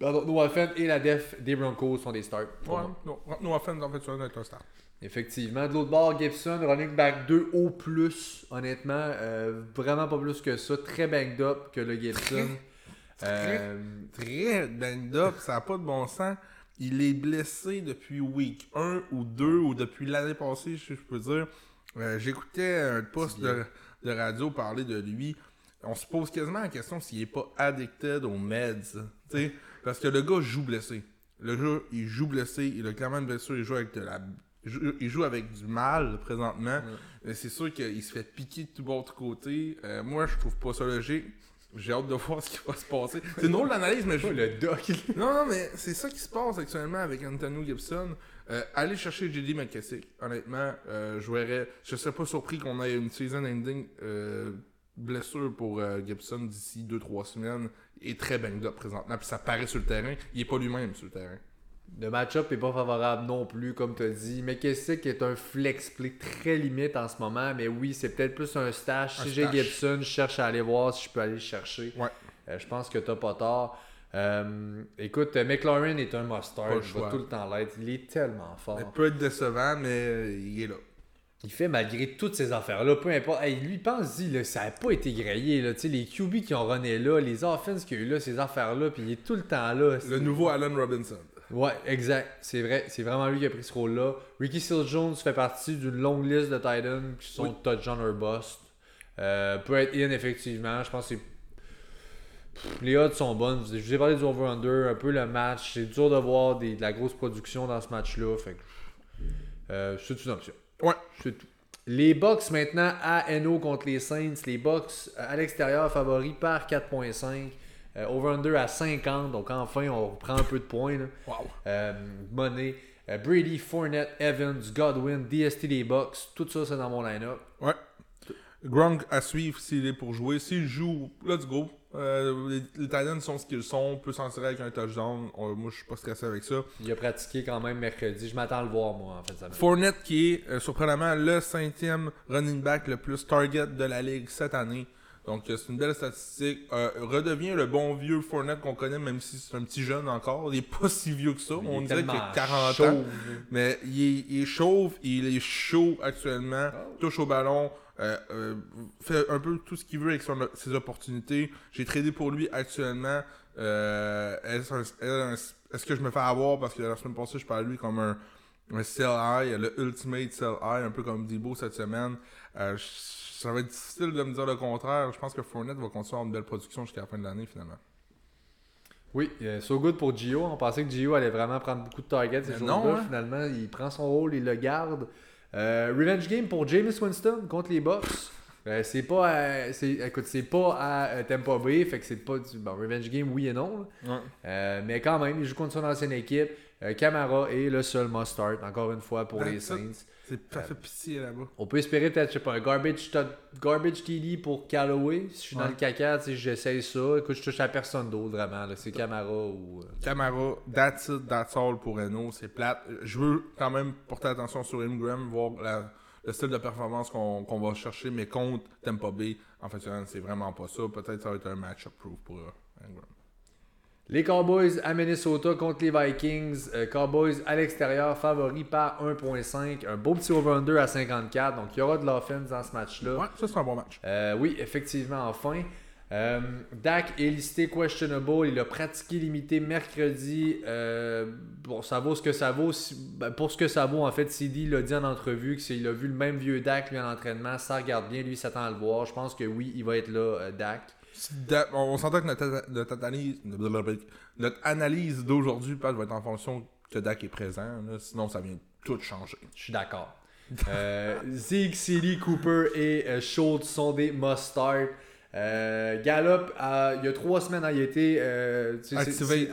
Speaker 1: Pardon, Noah Fent et la def des Broncos sont des starts.
Speaker 3: Ouais, no offense, en fait, ça va être un start.
Speaker 1: Effectivement. De l'autre bord, Gibson, running back 2 au plus, honnêtement. euh, vraiment pas plus que ça. Très banged up que le Gibson. Euh,
Speaker 3: Très banged up, ça n'a pas de bon sens. Il est blessé depuis week 1 ou 2 ou depuis l'année passée, je, je peux dire. Euh, J'écoutais un poste de, de radio parler de lui. On se pose quasiment la question s'il est pas addicted aux meds. tu sais, Parce que le gars joue blessé. Le gars, il joue blessé. Il a clairement une blessure. Il joue avec de la. il joue- avec du mal présentement. Mais C'est sûr qu'il se fait piquer de tout bord de côté. Euh, moi, je trouve pas ça logique. J'ai hâte de voir [LAUGHS] ce qui va se passer. C'est une drôle d'analyse, mais je,
Speaker 1: oh, le doc. [LAUGHS]
Speaker 3: non, non, mais c'est ça qui se passe actuellement avec Antonio Gibson. Euh, aller chercher JD McKessick, honnêtement, euh, je verrais, je serais pas surpris qu'on ait une season ending euh, blessure pour Gibson d'ici 2-3 semaines. Est très banged up présentement, puis ça paraît sur le terrain. Il est pas lui-même sur le terrain.
Speaker 1: Le match-up est pas favorable non plus, comme tu as dit. McKessick est un flex play très limite en ce moment, mais oui, c'est peut-être plus un stash.
Speaker 3: Un
Speaker 1: si j'ai. Gibson, je cherche à aller voir si je peux aller le chercher.
Speaker 3: Ouais.
Speaker 1: Euh, je pense que t'as pas tort. Euh, écoute, McLaurin est un mustard. Il va tout le temps l'être. Il est tellement fort.
Speaker 3: Il peut être décevant, mais il est là.
Speaker 1: Il fait malgré toutes ces affaires-là, peu importe. Hey, lui, pense-y, ça n'a pas été grillé. Là. Les QB qui ont runné là, les offenses qu'il y a eu là, ces affaires-là, puis il est tout le temps là.
Speaker 3: Le nouveau Allen Robinson.
Speaker 1: Ouais, exact. C'est vrai. C'est vraiment lui qui a pris ce rôle-là. Ricky Seals Jones fait partie d'une longue liste de Titans qui sont
Speaker 3: Oui.
Speaker 1: touchdown or bust. Euh, peut être in, effectivement. Je pense que. Pff, Les odds sont bonnes. Je vous ai parlé du over-under, un peu le match. C'est dur de voir des- de la grosse production dans ce match-là. Fait que. euh, c'est une option.
Speaker 3: Ouais.
Speaker 1: C'est tout. Les Bucks maintenant à NO contre les Saints. Les Bucks euh, à l'extérieur favoris par 4.5. Euh, over-under à 50. Donc enfin, on reprend un peu de points. Là.
Speaker 3: Wow.
Speaker 1: Euh, Money. euh, Brady, Fournette, Evans, Godwin, DST des Bucks. Tout ça, c'est dans mon line-up.
Speaker 3: Ouais. Gronk à suivre s'il est pour jouer. S'il joue, let's go. Euh, les, les Titans sont ce qu'ils sont. peut s'en tirer avec un touchdown. On- moi, je suis pas stressé avec ça.
Speaker 1: Il a pratiqué quand même mercredi. Je m'attends à le voir, moi, en fait. Ça
Speaker 3: Fournette qui est euh, surprenamment le cinquième running back le plus target de la ligue cette année. Donc euh, c'est une belle statistique. Euh, redevient le bon vieux Fournette qu'on connaît, même si c'est un petit jeune encore. Il est pas [LAUGHS] si vieux que ça. On dirait qu'il a 40 ans. Mais il est, il est chauve, il est chaud actuellement, touche au ballon, euh, euh, fait un peu tout ce qu'il veut avec son- ses opportunités. J'ai tradé pour lui actuellement. Euh, est-ce, que je me fais avoir parce que la semaine passée, je parlais de lui comme un, un sell high, le ultimate sell high, un peu comme Debo cette semaine. Euh, ça va être difficile de me dire le contraire. Je pense que Fournette va continuer à avoir une belle production jusqu'à la fin de l'année finalement.
Speaker 1: Oui, so good pour Gio. On pensait que Gio allait vraiment prendre beaucoup de targets ces jours-là.
Speaker 3: non, hein.
Speaker 1: Finalement, il prend son rôle, il le garde. Euh, revenge game pour Jameis Winston contre les Bucks. Euh, c'est pas à, c'est, écoute, c'est pas à euh, Tampa Bay, fait que c'est pas du bon, revenge game oui et non. Euh, mais quand même, il joue contre son ancienne équipe. Camara est le seul must start encore une fois pour les
Speaker 3: That's it.
Speaker 1: Saints.
Speaker 3: C'est, ça fait pitié là-bas.
Speaker 1: On peut espérer peut-être, je sais pas, un garbage, garbage TD pour Callaway. Si je suis dans le caca, j'essaye ça. Écoute, je touche à personne d'autre vraiment. C'est Camara ou. euh,
Speaker 3: Camara, that's it, that's all pour Renault, c'est plate. Je veux quand même porter attention sur Ingram, voir la- le style de performance qu'on qu'on va chercher, mais contre Tampa Bay, en fait, c'est vraiment pas ça. Peut-être ça va être un match-up proof pour Ingram.
Speaker 1: Les Cowboys à Minnesota contre les Vikings. Euh, Cowboys à l'extérieur, favoris par 1.5. Un beau petit over-under à 54. Donc il y aura de l'offense dans ce match-là.
Speaker 3: Ouais, ça c'est un bon match.
Speaker 1: Euh, oui, effectivement, enfin. Euh, Dak est listé questionable. Il a pratiqué limité mercredi. Bon, ça vaut ce que ça vaut. Si- ben, pour ce que ça vaut, en fait, CD l'a dit en entrevue que c'est- il a vu le même vieux Dak lui en entraînement. Ça regarde bien. Lui, il s'attend à le voir. Je pense que oui, il va être là, Dak.
Speaker 3: On s'entend que notre, notre analyse, notre analyse d'aujourd'hui va être en fonction que Dak est présent. là, sinon, ça vient tout changer.
Speaker 1: Je suis d'accord. Euh, [LAUGHS] Zeke, CD, Cooper et euh, Schultz sont des must-start. Euh, Gallup, euh, il y a trois semaines, hein, il a été euh, activé.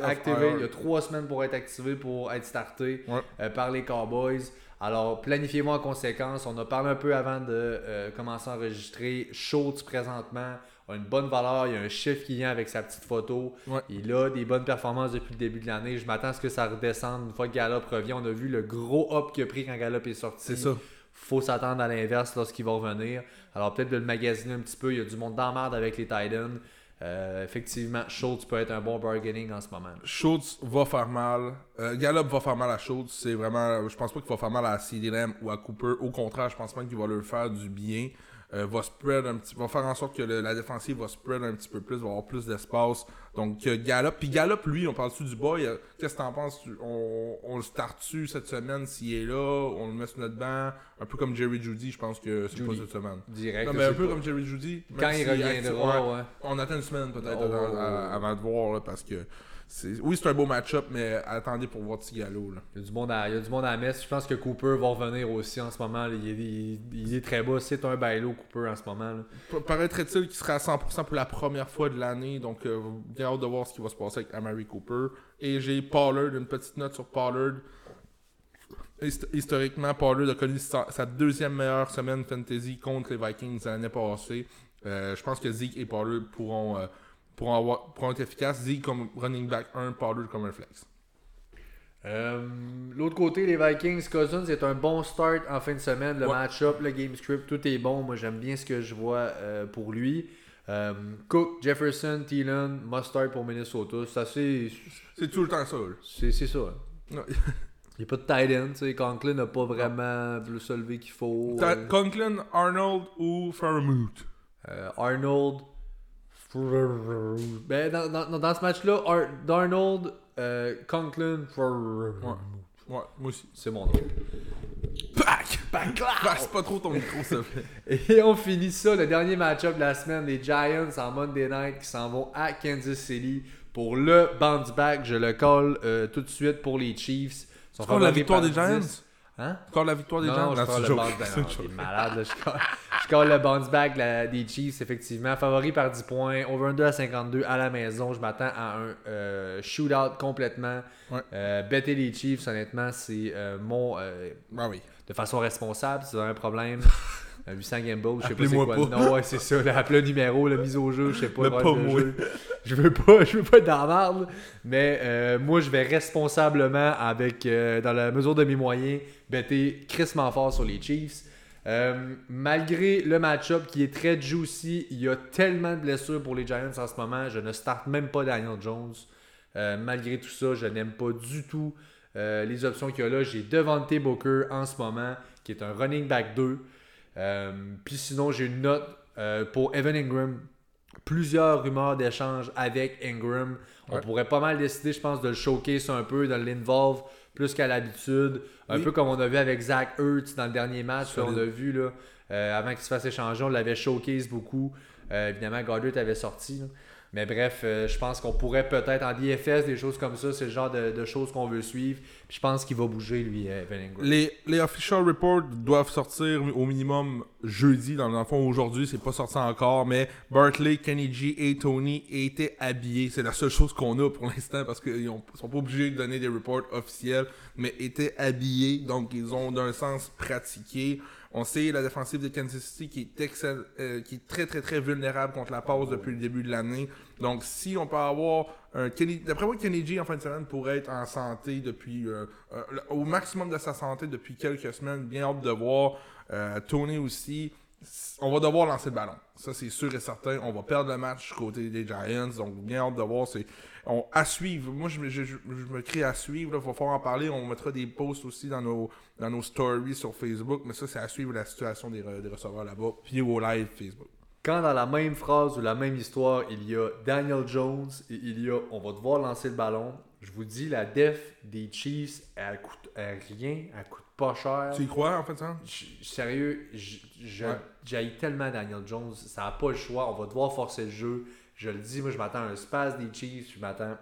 Speaker 1: Il y a trois semaines pour être activé, pour être starté
Speaker 3: Ouais.
Speaker 1: par les Cowboys. Alors, planifiez-vous en conséquence. On a parlé un peu avant de commencer à enregistrer. Schultz, présentement, a une bonne valeur. Il y a un chiffre qui vient avec sa petite photo.
Speaker 3: Ouais.
Speaker 1: Il a des bonnes performances depuis le début de l'année. Je m'attends à ce que ça redescende une fois que Gallup revient. On a vu le gros hop qu'il a pris quand Gallup est sorti.
Speaker 3: C'est ça.
Speaker 1: faut s'attendre à l'inverse lorsqu'il va revenir. Alors peut-être de le magasiner un petit peu. Il y a du monde dans merde avec les Titans. Euh, effectivement, Schultz peut être un bon bargaining en ce moment.
Speaker 3: Schultz va faire mal. Euh, Gallup va faire mal à Schultz. C'est vraiment. Je pense pas qu'il va faire mal à CD Lamb ou à Cooper. Au contraire, je pense même qu'il va leur faire du bien. Euh, va spread un petit, va faire en sorte que le- la défensive va spread un petit peu plus, va avoir plus d'espace. Donc euh, Gallup, puis Gallup, lui, on parle-tu du boy? Euh, Qu'est-ce que t'en penses? On, on le start-tu cette semaine s'il est là? On le met sur notre banc? Un peu comme Jerry Judy, je pense que c'est pas cette semaine.
Speaker 1: Direct.
Speaker 3: Non, mais un peu
Speaker 1: pas.
Speaker 3: comme Jerry Judy.
Speaker 1: Quand il
Speaker 3: actif-
Speaker 1: reviendra,
Speaker 3: ouais. On attend une semaine peut-être
Speaker 1: Oh.
Speaker 3: avant, de voir là, parce que oui c'est un beau match-up mais attendez pour voir Tigalo là.
Speaker 1: Il y a du monde à, il y a du monde à la messe. Je pense que Cooper va revenir aussi en ce moment. Il, est, il- il est très bas. C'est un bailo Cooper en ce moment.
Speaker 3: Paraîtrait-il qu'il sera à 100% pour la première fois de l'année donc euh, bien hâte de voir ce qui va se passer avec Amari Cooper et j'ai Pollard une petite note sur Pollard. Hist- historiquement Pollard a connu sa, sa deuxième meilleure semaine fantasy contre les Vikings l'année passée. Euh, je pense que Zeke et Pollard pourront euh, pourront, avoir, pourront être efficaces. Zeke comme running back 1, Pollard comme un flex.
Speaker 1: Euh, L'autre côté, les Vikings, Cousins, c'est un bon start en fin de semaine. Le
Speaker 3: Ouais.
Speaker 1: match-up, le game script, tout est bon. Moi, j'aime bien ce que je vois euh, pour lui. Euh, Cook, Jefferson, Thielen, Mustard pour Minnesota. C'est assez.
Speaker 3: C'est tout le temps ça.
Speaker 1: C'est ça. Il n'y a pas de tight end. Conklin n'a pas vraiment le solvé qu'il faut.
Speaker 3: Conklin, Arnold ou Fairmouth?
Speaker 1: Arnold. Ben, dans, dans- dans ce match-là, Ar- Darnold, euh, Conklin.
Speaker 3: Ouais, moi aussi.
Speaker 1: C'est mon nom.
Speaker 3: Pac! Passe pas trop ton micro, s'il te plaît.
Speaker 1: Et on finit ça, le dernier match-up de la semaine, les Giants en Monday Night qui s'en vont à Kansas City pour le bounce back. Je le colle euh, tout de suite pour les Chiefs. Ils sont
Speaker 3: la victoire des Giants?
Speaker 1: 10. Hein?
Speaker 3: Encore la victoire des
Speaker 1: Non, je
Speaker 3: Non, c'est
Speaker 1: le bounce back.
Speaker 3: C'est
Speaker 1: t'es malade, là. Je je le bounce back la- des Chiefs, effectivement. Favori par 10 points. Over 2 à 52 à la maison. Je m'attends à un euh, shootout complètement.
Speaker 3: Ouais.
Speaker 1: Euh, better les Chiefs, honnêtement, c'est euh, mon.
Speaker 3: Ah oui.
Speaker 1: de façon responsable, si vous avez un problème. [LAUGHS] Un 800 Gamble, je sais pas c'est quoi.
Speaker 3: pas.
Speaker 1: Non, ouais, c'est ça. là, Appelez un numéro, la mise au jeu, je sais pas. Le
Speaker 3: pas moi.
Speaker 1: jeu. Je veux pas, je veux pas être dans la merde. Mais euh, moi, je vais responsablement, avec euh, dans la mesure de mes moyens, bêter crissement fort sur les Chiefs. Euh, malgré le match-up qui est très juicy, il y a tellement de blessures pour les Giants en ce moment. Je ne starte même pas Daniel Jones. Malgré tout ça, je n'aime pas du tout les options qu'il y a là. J'ai Devante Booker en ce moment, qui est un running back 2. Euh, Puis sinon, j'ai une note euh, pour Evan Ingram. Plusieurs rumeurs d'échange avec Ingram. On
Speaker 3: Ouais.
Speaker 1: pourrait pas mal décider, je pense, de le showcase un peu, de l'involve plus qu'à l'habitude. Un
Speaker 3: Oui.
Speaker 1: peu comme on a vu avec Zach Ertz dans le dernier match. là, on a vu là, euh, avant qu'il se fasse échanger, on l'avait showcase beaucoup. Évidemment, Goddard avait sorti. là. Mais bref, euh, je pense qu'on pourrait peut-être en DFS, des choses comme ça, c'est le genre de, de choses qu'on veut suivre. Je pense qu'il va bouger, lui, euh, Evan Ingram.
Speaker 3: Les, les official reports doivent sortir au minimum jeudi. Dans le fond, aujourd'hui, c'est pas sorti encore. Mais Bartley, Kenny G et Tony étaient habillés. C'est la seule chose qu'on a pour l'instant parce qu'ils ont- sont pas obligés de donner des reports officiels. Mais étaient habillés. Donc, ils ont d'un sens pratiqué. On sait la défensive de Kansas City qui est, excell- euh, qui est très très très vulnérable contre la passe depuis le début de l'année. Donc si on peut avoir un Kenny, d'après moi Kenny G en fin de semaine pourrait être en santé depuis euh, euh, au maximum de sa santé depuis quelques semaines. Bien hâte de voir Euh, Tony aussi. On va devoir lancer le ballon. Ça, c'est sûr et certain. On va perdre le match côté des Giants. Donc, bien hâte de voir. C'est à suivre. Moi, je, me- crie à suivre. Il va falloir en parler. On mettra des posts aussi dans nos, dans nos stories sur Facebook. Mais ça, c'est à suivre la situation des, des receveurs là-bas. Puis au live Facebook.
Speaker 1: Quand dans la même phrase ou la même histoire, il y a Daniel Jones et il y a on va devoir lancer le ballon, je vous dis, la def des Chiefs, elle coûte elle rien, elle coûte pas cher.
Speaker 3: Tu y crois, en fait, ça?
Speaker 1: J- Sérieux, j- je-
Speaker 3: Ouais.
Speaker 1: tellement Daniel Jones, ça n'a pas le choix, on va devoir forcer le jeu. Je le dis, moi je m'attends à un space des Chiefs, je m'attends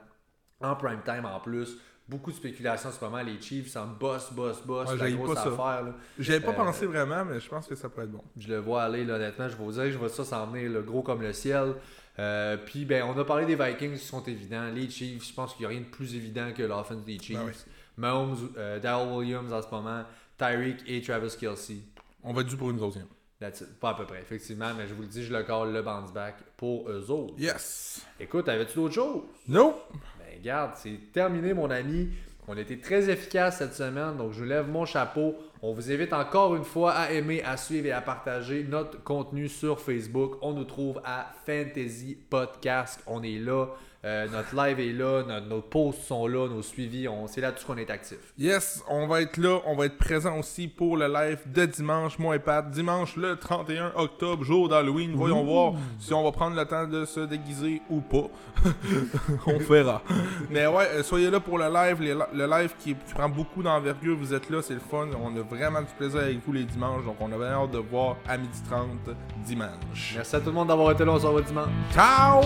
Speaker 1: en prime time en plus. Beaucoup de spéculation en ce moment, les Chiefs en boss, boss, boss,
Speaker 3: Ouais,
Speaker 1: la grosse
Speaker 3: pas
Speaker 1: affaire.
Speaker 3: J'avais pas
Speaker 1: Euh,
Speaker 3: pensé vraiment, mais je pense que ça pourrait être bon.
Speaker 1: Je le vois aller, là, honnêtement. Je vous dire que je vois ça s'en venir le gros comme le ciel. Euh, puis, ben, on a parlé des Vikings qui sont évidents. Les Chiefs, je pense qu'il n'y a rien de plus évident que l'offense des Chiefs.
Speaker 3: Ben oui.
Speaker 1: Mahomes, euh, Darrell Williams en ce moment, Tyreek et Travis Kelsey.
Speaker 3: On va être dû pour une deuxième.
Speaker 1: Pas à peu près, effectivement, mais je vous le dis, je le call le bounce back pour eux autres.
Speaker 3: Yes!
Speaker 1: Écoute, avais-tu d'autres choses?
Speaker 3: Nope!
Speaker 1: Garde, c'est terminé, mon ami. On a été très efficace cette semaine, donc je lève mon chapeau. On vous invite encore une fois à aimer, à suivre et à partager notre contenu sur Facebook. On nous trouve à Fantasy Podcast. On est là. Euh, notre live est là. Notre, nos posts sont là. Nos suivis, c'est là-dessus qu'on est actif.
Speaker 3: Yes, on va être là, on va être présent aussi pour le live de dimanche, moi et Pat. Dimanche le 31 octobre, jour d'Halloween. Voyons voir si on va prendre le temps de se déguiser ou pas. [LAUGHS] on verra. Mais ouais, euh, soyez là pour le live, les le live qui, qui prend beaucoup d'envergure. Vous êtes là, c'est le fun. On a vraiment du plaisir avec vous les dimanches. Donc on a bien hâte de voir à 12h30 dimanche.
Speaker 1: Merci à tout le monde d'avoir été là. On se revoit dimanche.
Speaker 3: Ciao!